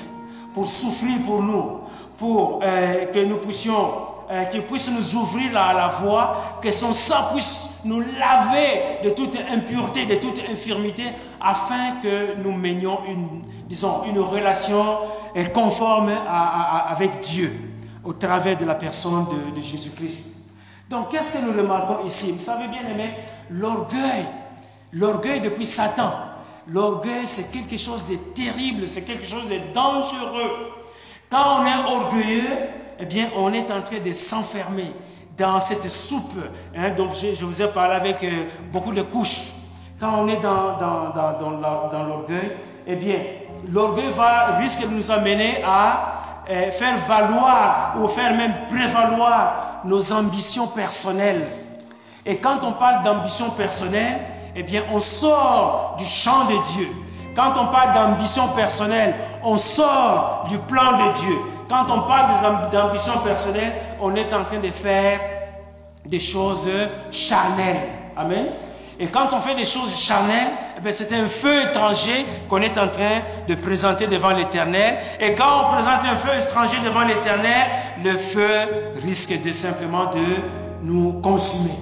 Speaker 1: pour souffrir pour nous, pour euh, que nous puissions euh, qu'il puisse nous ouvrir la, la voie, que son sang puisse nous laver de toute impureté, de toute infirmité, afin que nous menions une, disons, une relation euh, conforme avec Dieu au travers de la personne de, de Jésus-Christ. Donc, qu'est-ce que nous remarquons ici? Vous savez bien aimé, l'orgueil, l'orgueil depuis Satan. L'orgueil, c'est quelque chose de terrible, c'est quelque chose de dangereux. Quand on est orgueilleux, eh bien, on est en train de s'enfermer dans cette soupe hein, dont je, vous ai parlé avec euh, beaucoup de couches. Quand on est dans, dans, l'orgueil, eh bien, l'orgueil va risque de nous amener à euh, faire valoir ou faire même prévaloir nos ambitions personnelles. Et quand on parle d'ambition personnelle, eh bien, on sort du champ de Dieu. Quand on parle d'ambition personnelle, on sort du plan de Dieu. Quand on parle d'ambition personnelle, on est en train de faire des choses charnelles. Amen. Et quand on fait des choses charnelles, eh c'est un feu étranger qu'on est en train de présenter devant l'Éternel. Et quand on présente un feu étranger devant l'Éternel, le feu risque de simplement de nous consumer.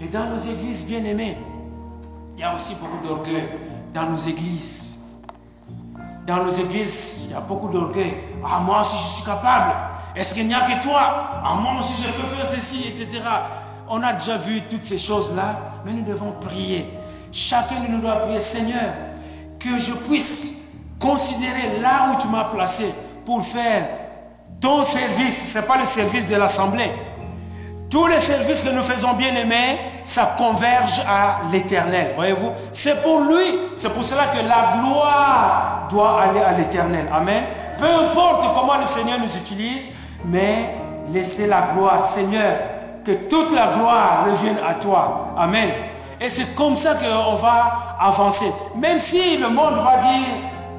Speaker 1: Et dans nos églises bien aimées, il y a aussi beaucoup d'orgueil dans nos églises. Dans nos églises, il y a beaucoup d'orgueil. Ah, moi aussi je suis capable. Est-ce qu'il n'y a que toi? Ah, moi aussi je peux faire ceci, etc. On a déjà vu toutes ces choses-là, mais nous devons prier. Chacun de nous doit prier, Seigneur, que je puisse considérer là où tu m'as placé pour faire ton service. Ce n'est pas le service de l'Assemblée. Tous les services que nous faisons bien aimés, ça converge à l'éternel. Voyez-vous? C'est pour lui. C'est pour cela que la gloire doit aller à l'éternel. Amen. Peu importe comment le Seigneur nous utilise, mais laissez la gloire. Seigneur, que toute la gloire revienne à toi. Amen. Et c'est comme ça qu'on va avancer. Même si le monde va dire,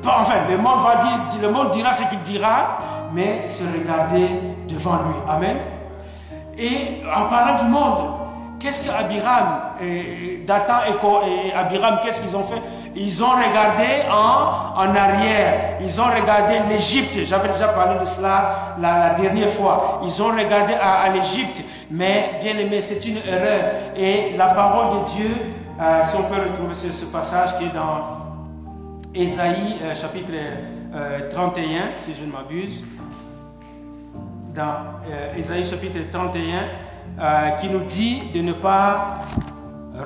Speaker 1: enfin, le monde va dire, le monde dira ce qu'il dira, mais se regarder devant lui. Amen. Et en parlant du monde, qu'est-ce que Abiram, et Dathan et Abiram, qu'est-ce qu'ils ont fait? Ils ont regardé en, en arrière. Ils ont regardé l'Égypte. J'avais déjà parlé de cela la, dernière fois. Ils ont regardé à, l'Égypte. Mais bien aimé, c'est une erreur. Et la parole de Dieu, euh, si on peut retrouver ce, passage qui est dans Ésaïe euh, chapitre 31, euh, si je ne m'abuse dans Ésaïe euh, chapitre 31 euh, qui nous dit de ne pas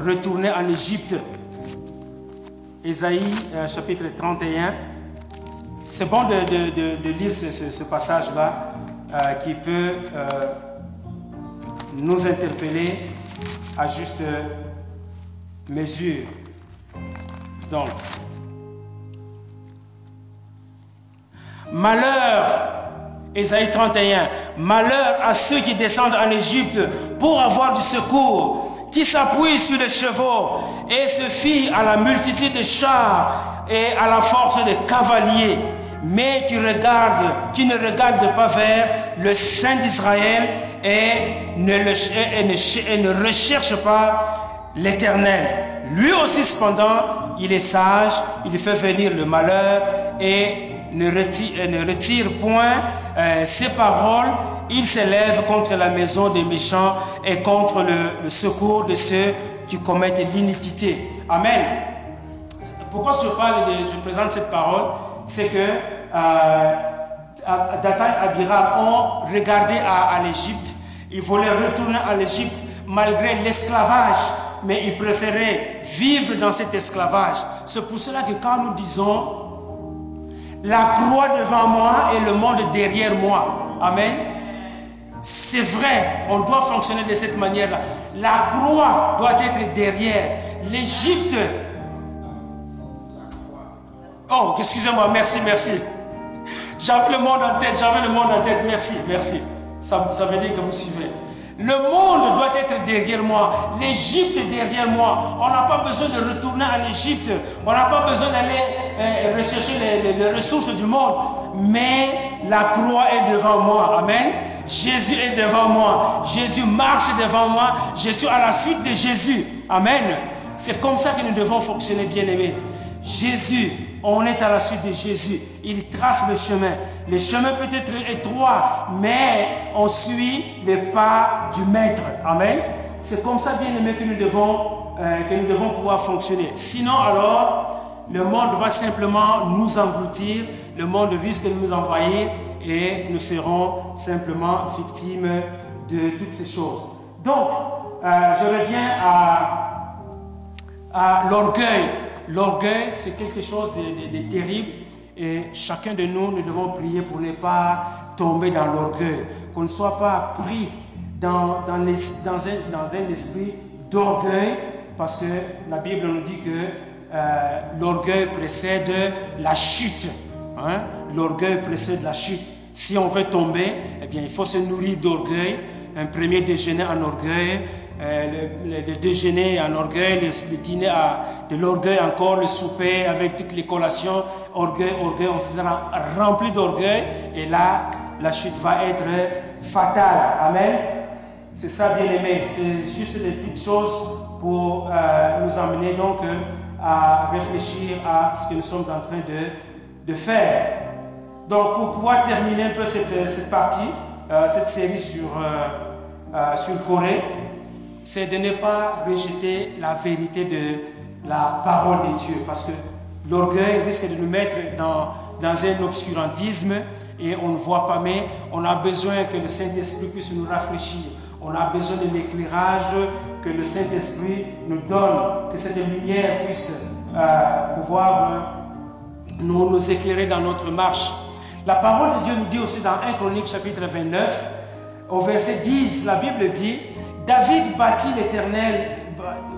Speaker 1: retourner en Égypte. Ésaïe euh, chapitre 31. C'est bon de, lire ce, passage-là qui peut nous interpeller à juste mesure. Donc, malheur Ésaïe 31. Malheur à ceux qui descendent en Égypte pour avoir du secours, qui s'appuient sur les chevaux et se fient à la multitude de chars et à la force des cavaliers, mais qui, ne regardent pas vers le Saint d'Israël et ne, ne recherchent pas l'Éternel. Lui aussi, cependant, il est sage, il fait venir le malheur et ne retire point euh, ses paroles, il s'élève contre la maison des méchants et contre le, secours de ceux qui commettent l'iniquité. Amen. Pourquoi je parle de, je présente cette parole, c'est que euh, et Abiram ont regardé à, à l'Égypte, ils voulaient retourner à l'Égypte malgré l'esclavage, mais ils préféraient vivre dans cet esclavage. C'est pour cela que quand nous disons la croix devant moi et le monde derrière moi. Amen. C'est vrai, on doit fonctionner de cette manière-là. La croix doit être derrière. L'Égypte. Oh, excusez-moi, merci, merci. J'avais le monde en tête, j'avais le monde en tête. Merci, merci. Ça, ça veut dire que vous suivez. Le monde doit être derrière moi. L'Égypte est derrière moi. On n'a pas besoin de retourner en Égypte. On n'a pas besoin d'aller euh, rechercher les, ressources du monde. Mais la croix est devant moi. Amen. Jésus est devant moi. Jésus marche devant moi. Je suis à la suite de Jésus. Amen. C'est comme ça que nous devons fonctionner, bien aimés. Jésus, on est à la suite de Jésus. Il trace le chemin. Le chemin peut être étroit, mais on suit les pas du Maître. Amen. C'est comme ça, bien aimé, que nous devons, euh, pouvoir fonctionner. Sinon, alors, le monde va simplement nous engloutir, le monde risque de nous envahir et nous serons simplement victimes de toutes ces choses. Donc, euh, je reviens à l'orgueil. L'orgueil, c'est quelque chose de, terrible et chacun de nous, nous devons prier pour ne pas tomber dans l'orgueil, qu'on ne soit pas pris dans, dans, un, dans un, esprit d'orgueil, parce que la Bible nous dit que euh, l'orgueil précède la chute. Hein? L'orgueil précède la chute. Si on veut tomber, eh bien, il faut se nourrir d'orgueil. Un premier déjeuner en orgueil, euh, le, déjeuner en orgueil, le, dîner à de l'orgueil encore, le souper avec toutes les collations, orgueil, orgueil, on sera rempli d'orgueil et là, la chute va être fatale. Amen. C'est ça, bien aimé. C'est juste des petites choses pour euh, nous amener donc euh, à réfléchir à ce que nous sommes en train de, de faire. Donc, pour pouvoir terminer un peu cette, cette partie, cette série sur, sur Corée, c'est de ne pas rejeter la vérité de la parole de Dieu. Parce que l'orgueil risque de nous mettre dans, dans un obscurantisme et on ne voit pas, mais on a besoin que le Saint-Esprit puisse nous rafraîchir. On a besoin de l'éclairage que le Saint-Esprit nous donne, que cette lumière puisse euh, pouvoir euh, nous, nous éclairer dans notre marche. La parole de Dieu nous dit aussi dans 1 Chronique chapitre 29, au verset 10, la Bible dit, David bâtit l'Éternel,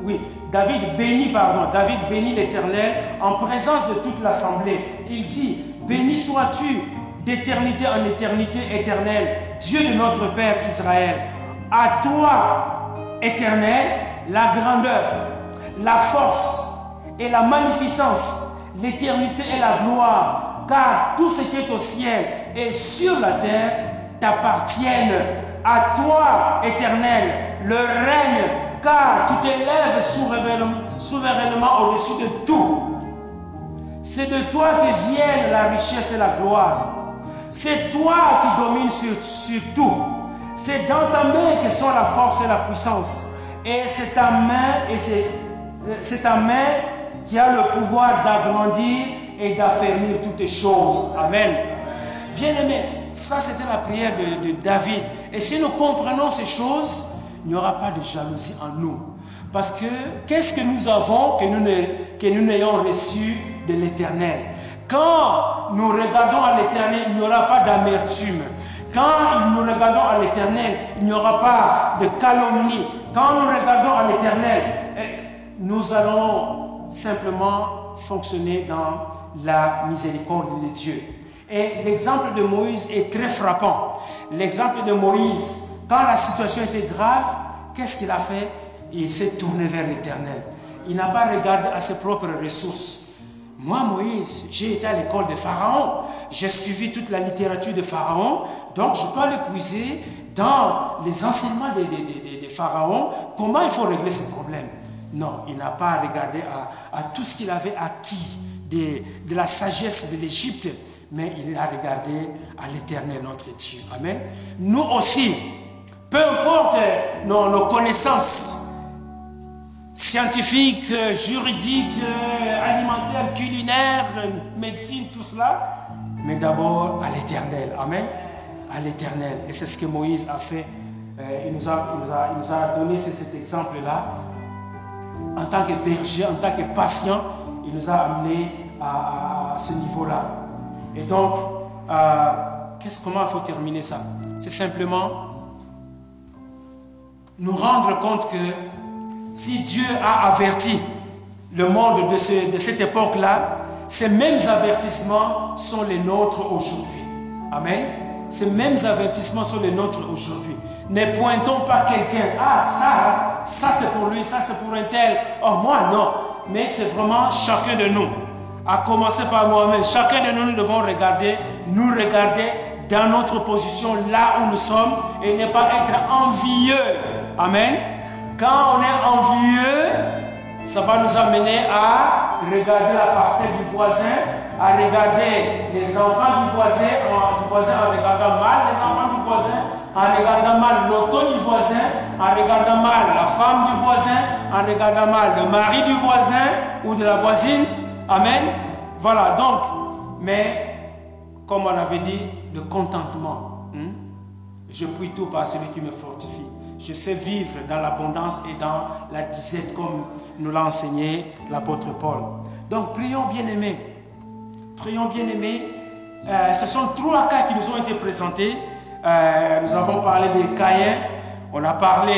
Speaker 1: oui, David bénit, pardon, David bénit l'Éternel en présence de toute l'assemblée. Il dit, béni sois-tu d'éternité en éternité éternelle, Dieu de notre Père Israël. À toi, Éternel, la grandeur, la force et la magnificence, l'éternité et la gloire, car tout ce qui est au ciel et sur la terre t'appartiennent à toi, éternel, le règne, car tu t'élèves souverainement au-dessus de tout. C'est de toi que viennent la richesse et la gloire. C'est toi qui domines sur, sur tout. C'est dans ta main que sont la force et la puissance. Et c'est ta main, et c'est ta main qui a le pouvoir d'agrandir et d'affermir toutes choses. Amen. Bien-aimé, ça c'était la prière de, David. Et si nous comprenons ces choses, il n'y aura pas de jalousie en nous. Parce que qu'est-ce que nous avons que nous n'ayons reçu de l'éternel? Quand nous regardons à l'éternel, il n'y aura pas d'amertume. Quand nous regardons à l'éternel, il n'y aura pas de calomnie. Quand nous regardons à l'éternel, eh, nous allons simplement fonctionner dans la miséricorde de Dieu. Et l'exemple de Moïse est très frappant. L'exemple de Moïse, quand la situation était grave, qu'est-ce qu'il a fait? Il s'est tourné vers l'Éternel. Il n'a pas regardé à ses propres ressources. Moi, Moïse, j'ai été à l'école de Pharaon. J'ai suivi toute la littérature de Pharaon. Donc, je peux aller puiser dans les enseignements des, Pharaons comment il faut régler ce problème? Non, il n'a pas regardé à, à tout ce qu'il avait acquis de, la sagesse de l'Égypte, mais il a regardé à l'éternel notre Dieu. Amen. Nous aussi, peu importe nos, nos connaissances scientifiques, juridiques, alimentaires, culinaires, médecine, tout cela, mais d'abord à l'éternel. Amen. À l'éternel. Et c'est ce que Moïse a fait. Euh, il, nous a, donné cet exemple-là. En tant que berger, en tant que patient, il nous a amené à, ce niveau-là. Et donc, euh, qu'est-ce, comment il faut terminer ça? C'est simplement nous rendre compte que si Dieu a averti le monde de, ce, de cette époque-là, ces mêmes avertissements sont les nôtres aujourd'hui. Amen. Ces mêmes avertissements sont les nôtres aujourd'hui. Ne pointons pas quelqu'un, ah ça, ça c'est pour lui, ça c'est pour un tel, oh moi non. Mais c'est vraiment chacun de nous à commencer par moi-même. Chacun de nous, nous devons regarder, nous regarder dans notre position là où nous sommes et ne pas être envieux. Amen. Quand on est envieux, ça va nous amener à regarder la parcelle du voisin, à regarder les enfants du voisin, du voisin en regardant mal les enfants du voisin, en regardant mal l'auto du voisin, en regardant mal la femme du voisin, en regardant mal le mari du voisin ou de la voisine. Amen. Voilà, donc, mais comme on avait dit, le contentement. Hein? Je prie tout par celui qui me fortifie. Je sais vivre dans l'abondance et dans la disette comme nous l'a enseigné l'apôtre Paul. Donc, prions bien-aimés. Prions bien-aimés. Euh, ce sont trois cas qui nous ont été présentés. Euh, nous avons parlé de Caïn, on a parlé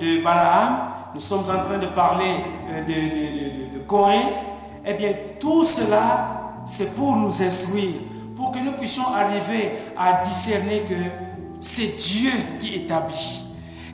Speaker 1: de Balaam, nous sommes en train de parler euh, de, de, de, de Corée, eh bien, tout cela, c'est pour nous instruire, pour que nous puissions arriver à discerner que c'est Dieu qui établit,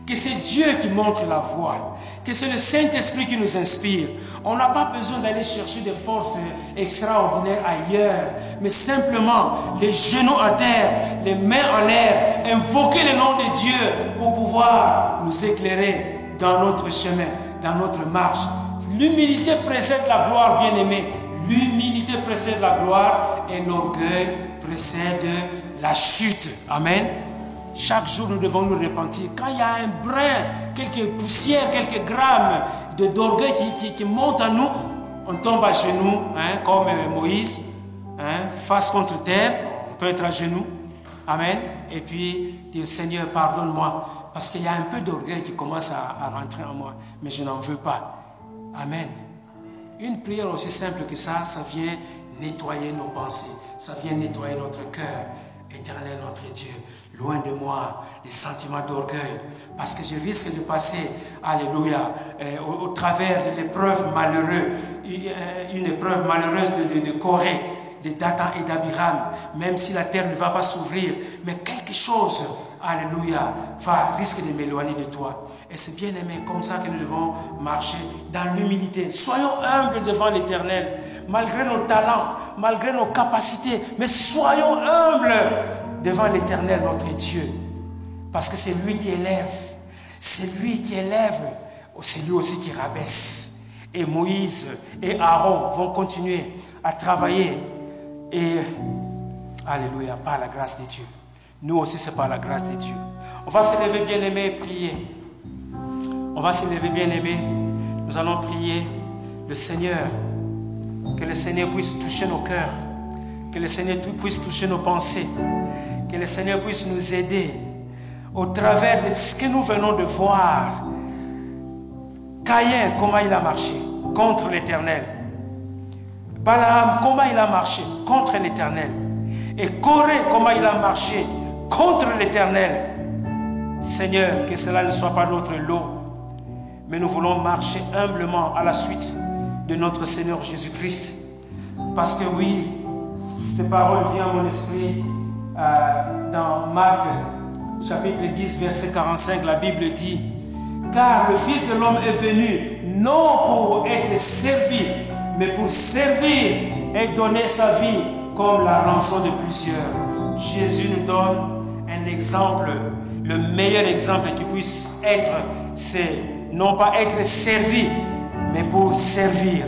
Speaker 1: que c'est Dieu qui montre la voie, que c'est le Saint-Esprit qui nous inspire. On n'a pas besoin d'aller chercher des forces extraordinaires ailleurs, mais simplement les genoux à terre, les mains en l'air, invoquer le nom de Dieu pour pouvoir nous éclairer dans notre chemin, dans notre marche, L'humilité précède la gloire, bien-aimé. L'humilité précède la gloire et l'orgueil précède la chute. Amen. Chaque jour, nous devons nous repentir. Quand il y a un brin, quelques poussières, quelques grammes d'orgueil qui, qui, montent à nous, on tombe à genoux, hein, comme Moïse, hein, face contre terre. On peut être à genoux. Amen. Et puis dire Seigneur, pardonne-moi. Parce qu'il y a un peu d'orgueil qui commence à rentrer en moi. Mais je n'en veux pas. Amen. Une prière aussi simple que ça, ça vient nettoyer nos pensées, ça vient nettoyer notre cœur. Éternel notre Dieu, loin de moi les sentiments d'orgueil, parce que je risque de passer, alléluia, euh, au, travers de l'épreuve malheureuse, euh, une épreuve malheureuse de, de, de Corée, de Dathan et d'Abiram, même si la terre ne va pas s'ouvrir, mais quelque chose, alléluia, va risque de m'éloigner de toi. Et c'est bien aimé comme ça que nous devons marcher dans l'humilité. Soyons humbles devant l'Éternel, malgré nos talents, malgré nos capacités, mais soyons humbles devant l'Éternel, notre Dieu. Parce que c'est lui qui élève. C'est lui qui élève. C'est lui aussi qui rabaisse. Et Moïse et Aaron vont continuer à travailler. Et, Alléluia, par la grâce de Dieu. Nous aussi, c'est par la grâce de Dieu. On va se lever bien aimé et prier. On va se lever bien aimé. Nous allons prier le Seigneur. Que le Seigneur puisse toucher nos cœurs. Que le Seigneur puisse toucher nos pensées. Que le Seigneur puisse nous aider au travers de ce que nous venons de voir. Caïn, comment il a marché contre l'Éternel. Balaam, comment il a marché contre l'Éternel. Et Corée, comment il a marché contre l'Éternel. Seigneur, que cela ne soit pas notre lot, mais nous voulons marcher humblement à la suite de notre Seigneur Jésus-Christ. Parce que oui, cette parole vient à mon esprit euh, dans Marc chapitre 10, verset 45, la Bible dit, car le Fils de l'homme est venu non pour être servi, mais pour servir et donner sa vie comme la rançon de plusieurs. Jésus nous donne un exemple, le meilleur exemple qui puisse être, c'est non pas être servi, mais pour servir.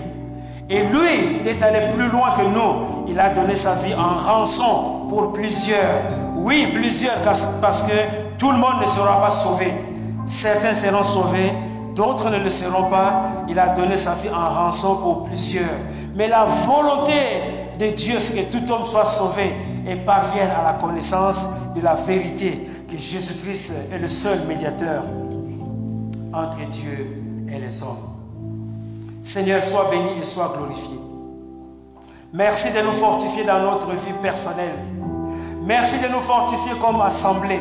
Speaker 1: Et lui, il est allé plus loin que nous. Il a donné sa vie en rançon pour plusieurs. Oui, plusieurs, parce que tout le monde ne sera pas sauvé. Certains seront sauvés, d'autres ne le seront pas. Il a donné sa vie en rançon pour plusieurs. Mais la volonté de Dieu, c'est que tout homme soit sauvé et parvienne à la connaissance de la vérité, que Jésus-Christ est le seul médiateur entre Dieu et les hommes. Seigneur, sois béni et sois glorifié. Merci de nous fortifier dans notre vie personnelle. Merci de nous fortifier comme assemblée.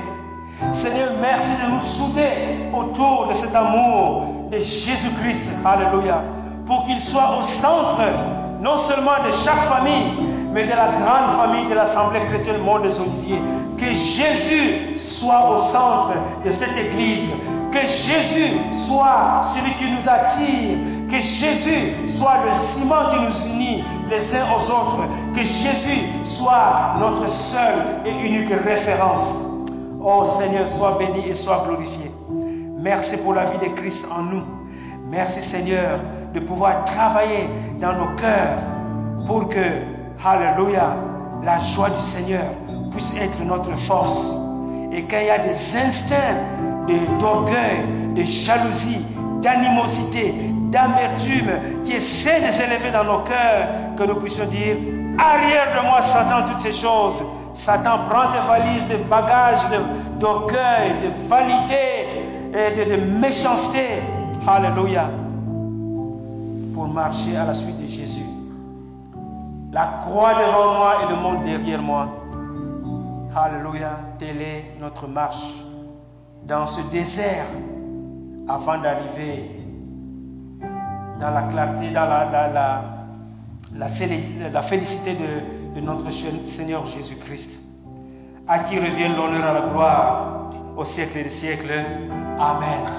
Speaker 1: Seigneur, merci de nous souder autour de cet amour de Jésus-Christ. Alléluia. Pour qu'il soit au centre, non seulement de chaque famille, mais de la grande famille de l'Assemblée chrétienne Monde des. Que Jésus soit au centre de cette église. Que Jésus soit celui qui nous attire. Que Jésus soit le ciment qui nous unit les uns aux autres. Que Jésus soit notre seule et unique référence. Oh Seigneur, sois béni et sois glorifié. Merci pour la vie de Christ en nous. Merci Seigneur de pouvoir travailler dans nos cœurs pour que, Alléluia, la joie du Seigneur puisse être notre force. Et quand il y a des instincts d'orgueil, de, jalousie, d'animosité, d'amertume qui essaient de s'élever dans nos cœurs, que nous puissions dire, arrière de moi Satan, toutes ces choses. Satan prend tes valises de bagages, d'orgueil, de, vanité et de, de méchanceté. Alléluia. Pour marcher à la suite de Jésus. La croix devant moi et le monde derrière moi. Alléluia. Telle est notre marche dans ce désert avant d'arriver dans la clarté, dans la, félicité de, de notre Seigneur Jésus-Christ, à qui revient l'honneur et la gloire au siècle des siècles. Amen.